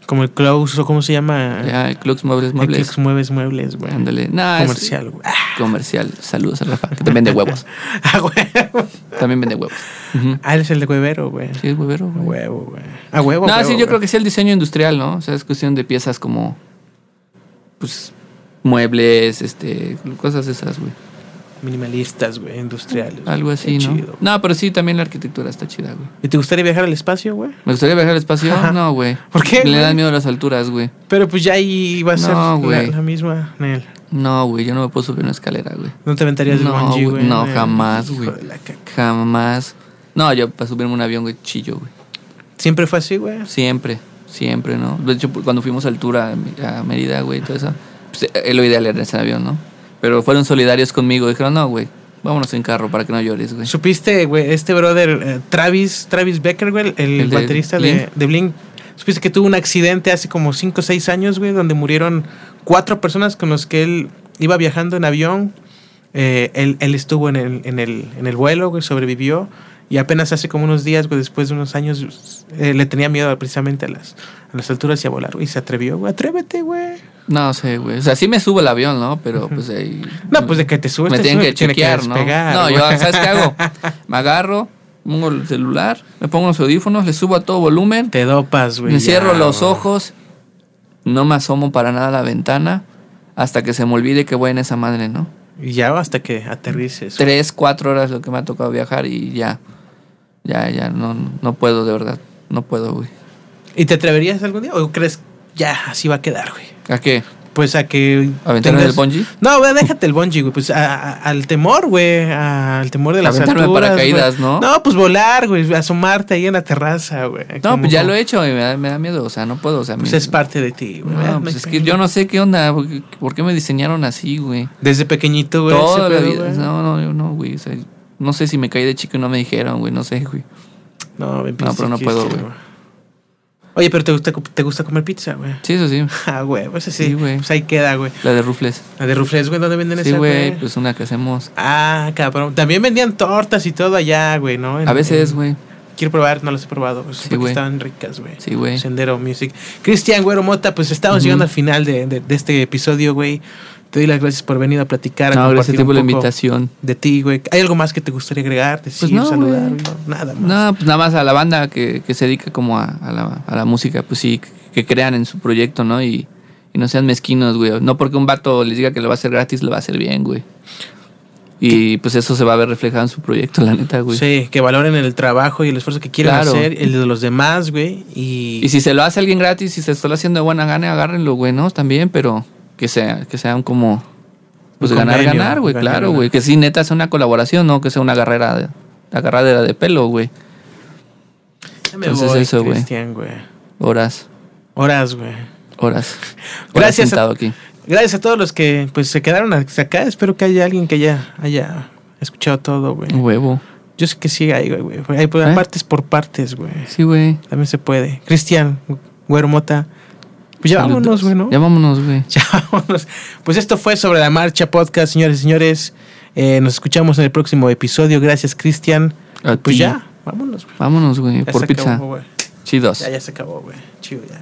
Speaker 2: Como el Close, o cómo se llama.
Speaker 1: Ya, Clux Muebles,
Speaker 2: El
Speaker 1: Muebles.
Speaker 2: Clux Mueves Muebles, güey.
Speaker 1: Ándale. Es-
Speaker 2: Comercial, güey.
Speaker 1: comercial. Saludos a Rafa, que también vende huevos. (laughs)
Speaker 2: Ah, güey.
Speaker 1: También vende huevos.
Speaker 2: Ah, él es el de huevero, güey.
Speaker 1: Sí, es huevero,
Speaker 2: A
Speaker 1: güey.
Speaker 2: huevo, güey. A huevo,
Speaker 1: No,
Speaker 2: huevo,
Speaker 1: sí, yo creo que sí el diseño industrial, ¿no? O sea, es cuestión de piezas como, pues, muebles, este, cosas esas, güey.
Speaker 2: Minimalistas, güey, industriales.
Speaker 1: Algo así,
Speaker 2: Qué
Speaker 1: ¿no?
Speaker 2: chido.
Speaker 1: No, pero sí, también la arquitectura está chida, güey.
Speaker 2: ¿Y te gustaría viajar al espacio, güey?
Speaker 1: ¿Me gustaría viajar al espacio?
Speaker 2: Ajá.
Speaker 1: No, güey.
Speaker 2: ¿Por qué,
Speaker 1: Le dan miedo a las alturas, güey.
Speaker 2: Pero pues ya ahí va a ser
Speaker 1: No,
Speaker 2: la, misma, Nel.
Speaker 1: No, güey, yo no me puedo subir una escalera, güey.
Speaker 2: No te aventarías
Speaker 1: No,
Speaker 2: bungee,
Speaker 1: güey, no, jamás, güey. Jamás. No, yo para subirme un avión, güey, chillo, güey.
Speaker 2: Siempre fue así, güey.
Speaker 1: Siempre, siempre, ¿no? De hecho, cuando fuimos a altura a Mérida, güey, todo eso, pues, eh, lo ideal era ese avión, ¿no? Pero fueron solidarios conmigo. Dijeron, no, güey, vámonos en carro para que no llores, güey.
Speaker 2: Supiste, güey, este brother, eh, Travis, Travis Becker, güey, el,
Speaker 1: El de
Speaker 2: baterista de,
Speaker 1: Blink.
Speaker 2: de Blink. Supiste que tuvo un accidente hace como 5 o 6 años, güey, donde murieron cuatro personas con los que él iba viajando en avión. Eh, él, él estuvo en el, en, el, en el vuelo, güey, sobrevivió. Y apenas hace como unos días, güey, después de unos años, eh, le tenía miedo precisamente a las, a las alturas y a volar, güey. Y se atrevió, güey. Atrévete, güey.
Speaker 1: No sé, güey. O sea, sí me subo el avión, ¿no? Pero pues ahí.
Speaker 2: No, pues de que te subes,
Speaker 1: Me
Speaker 2: te
Speaker 1: tienen que chequear, ¿no? No,
Speaker 2: güey.
Speaker 1: yo, ¿sabes qué hago? (laughs) Me agarro, pongo el celular, me pongo los audífonos, le subo a todo volumen,
Speaker 2: Te dopas, güey.
Speaker 1: me cierro
Speaker 2: ya,
Speaker 1: los
Speaker 2: güey.
Speaker 1: ojos, no me asomo para nada a la ventana hasta que se me olvide que voy en esa madre, ¿no?
Speaker 2: Y ya hasta que aterrices.
Speaker 1: Tres, cuatro horas lo que me ha tocado viajar y ya. Ya, ya, no, no puedo, de verdad. No puedo, güey.
Speaker 2: ¿Y te atreverías algún día? ¿O crees ya así va a quedar, güey?
Speaker 1: ¿A qué?
Speaker 2: Pues a que.
Speaker 1: ¿Aventarme
Speaker 2: tengas-
Speaker 1: del bungee?
Speaker 2: No, güey, déjate el bungee, güey. Pues a- a- al temor, güey. a- Al temor de las
Speaker 1: Aventarme
Speaker 2: alturas.
Speaker 1: paracaídas,
Speaker 2: güey.
Speaker 1: ¿no?
Speaker 2: No, pues volar, güey. Asomarte ahí en la terraza, güey.
Speaker 1: No,
Speaker 2: Como-
Speaker 1: pues ya lo he hecho y me da, me da miedo. O sea, no puedo. O sea,
Speaker 2: Pues
Speaker 1: mi-
Speaker 2: es parte de ti, güey.
Speaker 1: No, pues
Speaker 2: me-
Speaker 1: es que yo no sé qué onda. ¿Por qué- ¿Por qué me diseñaron así, güey?
Speaker 2: Desde pequeñito, güey.
Speaker 1: Toda la vida. No, no, yo no, güey. O sea, no sé si me caí de chico y no me dijeron, güey. No sé, güey.
Speaker 2: No, me
Speaker 1: No, pero no puedo, güey.
Speaker 2: Oye, pero te gusta, te gusta comer pizza, güey.
Speaker 1: Sí, eso sí. (laughs)
Speaker 2: Ah, güey, pues así.
Speaker 1: Sí, güey.
Speaker 2: Pues ahí queda, güey.
Speaker 1: La de rufles.
Speaker 2: La de Rufles, güey, ¿dónde venden
Speaker 1: Sí,
Speaker 2: esa,
Speaker 1: güey. Pues una que hacemos.
Speaker 2: Ah, cabrón. También vendían tortas y todo allá, güey, ¿no? En-
Speaker 1: A veces,
Speaker 2: en-
Speaker 1: güey.
Speaker 2: quiero probar, no las he probado. Pues,
Speaker 1: Sí,
Speaker 2: porque
Speaker 1: güey.
Speaker 2: estaban ricas, güey.
Speaker 1: Sí, güey.
Speaker 2: Sendero Music. Cristian Güero Mota, pues estamos
Speaker 1: Ujú.
Speaker 2: llegando al final de, de- de este episodio, güey. Te doy las gracias por venir a platicar.
Speaker 1: No, gracias a ti
Speaker 2: un
Speaker 1: por la invitación.
Speaker 2: De ti, güey. ¿Hay algo más que te gustaría agregar? Decir,
Speaker 1: Pues no,
Speaker 2: saludar, no, nada más.
Speaker 1: No, pues nada más a la banda que, que se dedica como a, a la, a la música, pues sí, que crean en su proyecto, ¿no? Y, y no sean mezquinos, güey. No porque un vato les diga que lo va a hacer gratis, lo va a hacer bien, güey. Y pues eso se va a ver reflejado en su proyecto, la neta, güey.
Speaker 2: Sí, que valoren el trabajo y el esfuerzo que quieren
Speaker 1: Claro.
Speaker 2: hacer, el de los demás, güey. Y,
Speaker 1: Y si se lo hace alguien gratis, si se está haciendo de buena gana, agárrenlo, güey, ¿no? También, pero que sea, que sean como pues
Speaker 2: Un
Speaker 1: ganar,
Speaker 2: convenio,
Speaker 1: ganar, güey, claro, güey. Que sí, neta, sea una colaboración, no que sea una agarrera de, agarradera de pelo, güey. Entonces
Speaker 2: voy,
Speaker 1: eso, güey. Horas,
Speaker 2: Horas, güey. (laughs)
Speaker 1: horas.
Speaker 2: Gracias a-
Speaker 1: sentado aquí.
Speaker 2: Gracias a todos los que pues se quedaron hasta acá. Espero que haya alguien que ya haya escuchado todo, güey.
Speaker 1: Huevo.
Speaker 2: Yo sé que sí hay, güey, güey. Hay pues,
Speaker 1: ¿Eh?
Speaker 2: partes por partes, güey.
Speaker 1: Sí, güey.
Speaker 2: También se puede. Cristian, güero mota. Pues ya
Speaker 1: Saludos.
Speaker 2: vámonos, güey, ¿no?
Speaker 1: Ya vámonos, güey. (laughs)
Speaker 2: Ya vámonos. Pues esto fue sobre la marcha podcast, señores y señores. Eh, nos escuchamos en el próximo episodio. Gracias, Cristian. Pues
Speaker 1: ti.
Speaker 2: ya, vámonos, güey.
Speaker 1: Vámonos, güey. Por pizza.
Speaker 2: acabó, güey.
Speaker 1: Chidos.
Speaker 2: Ya, ya se acabó, güey. Chido, ya.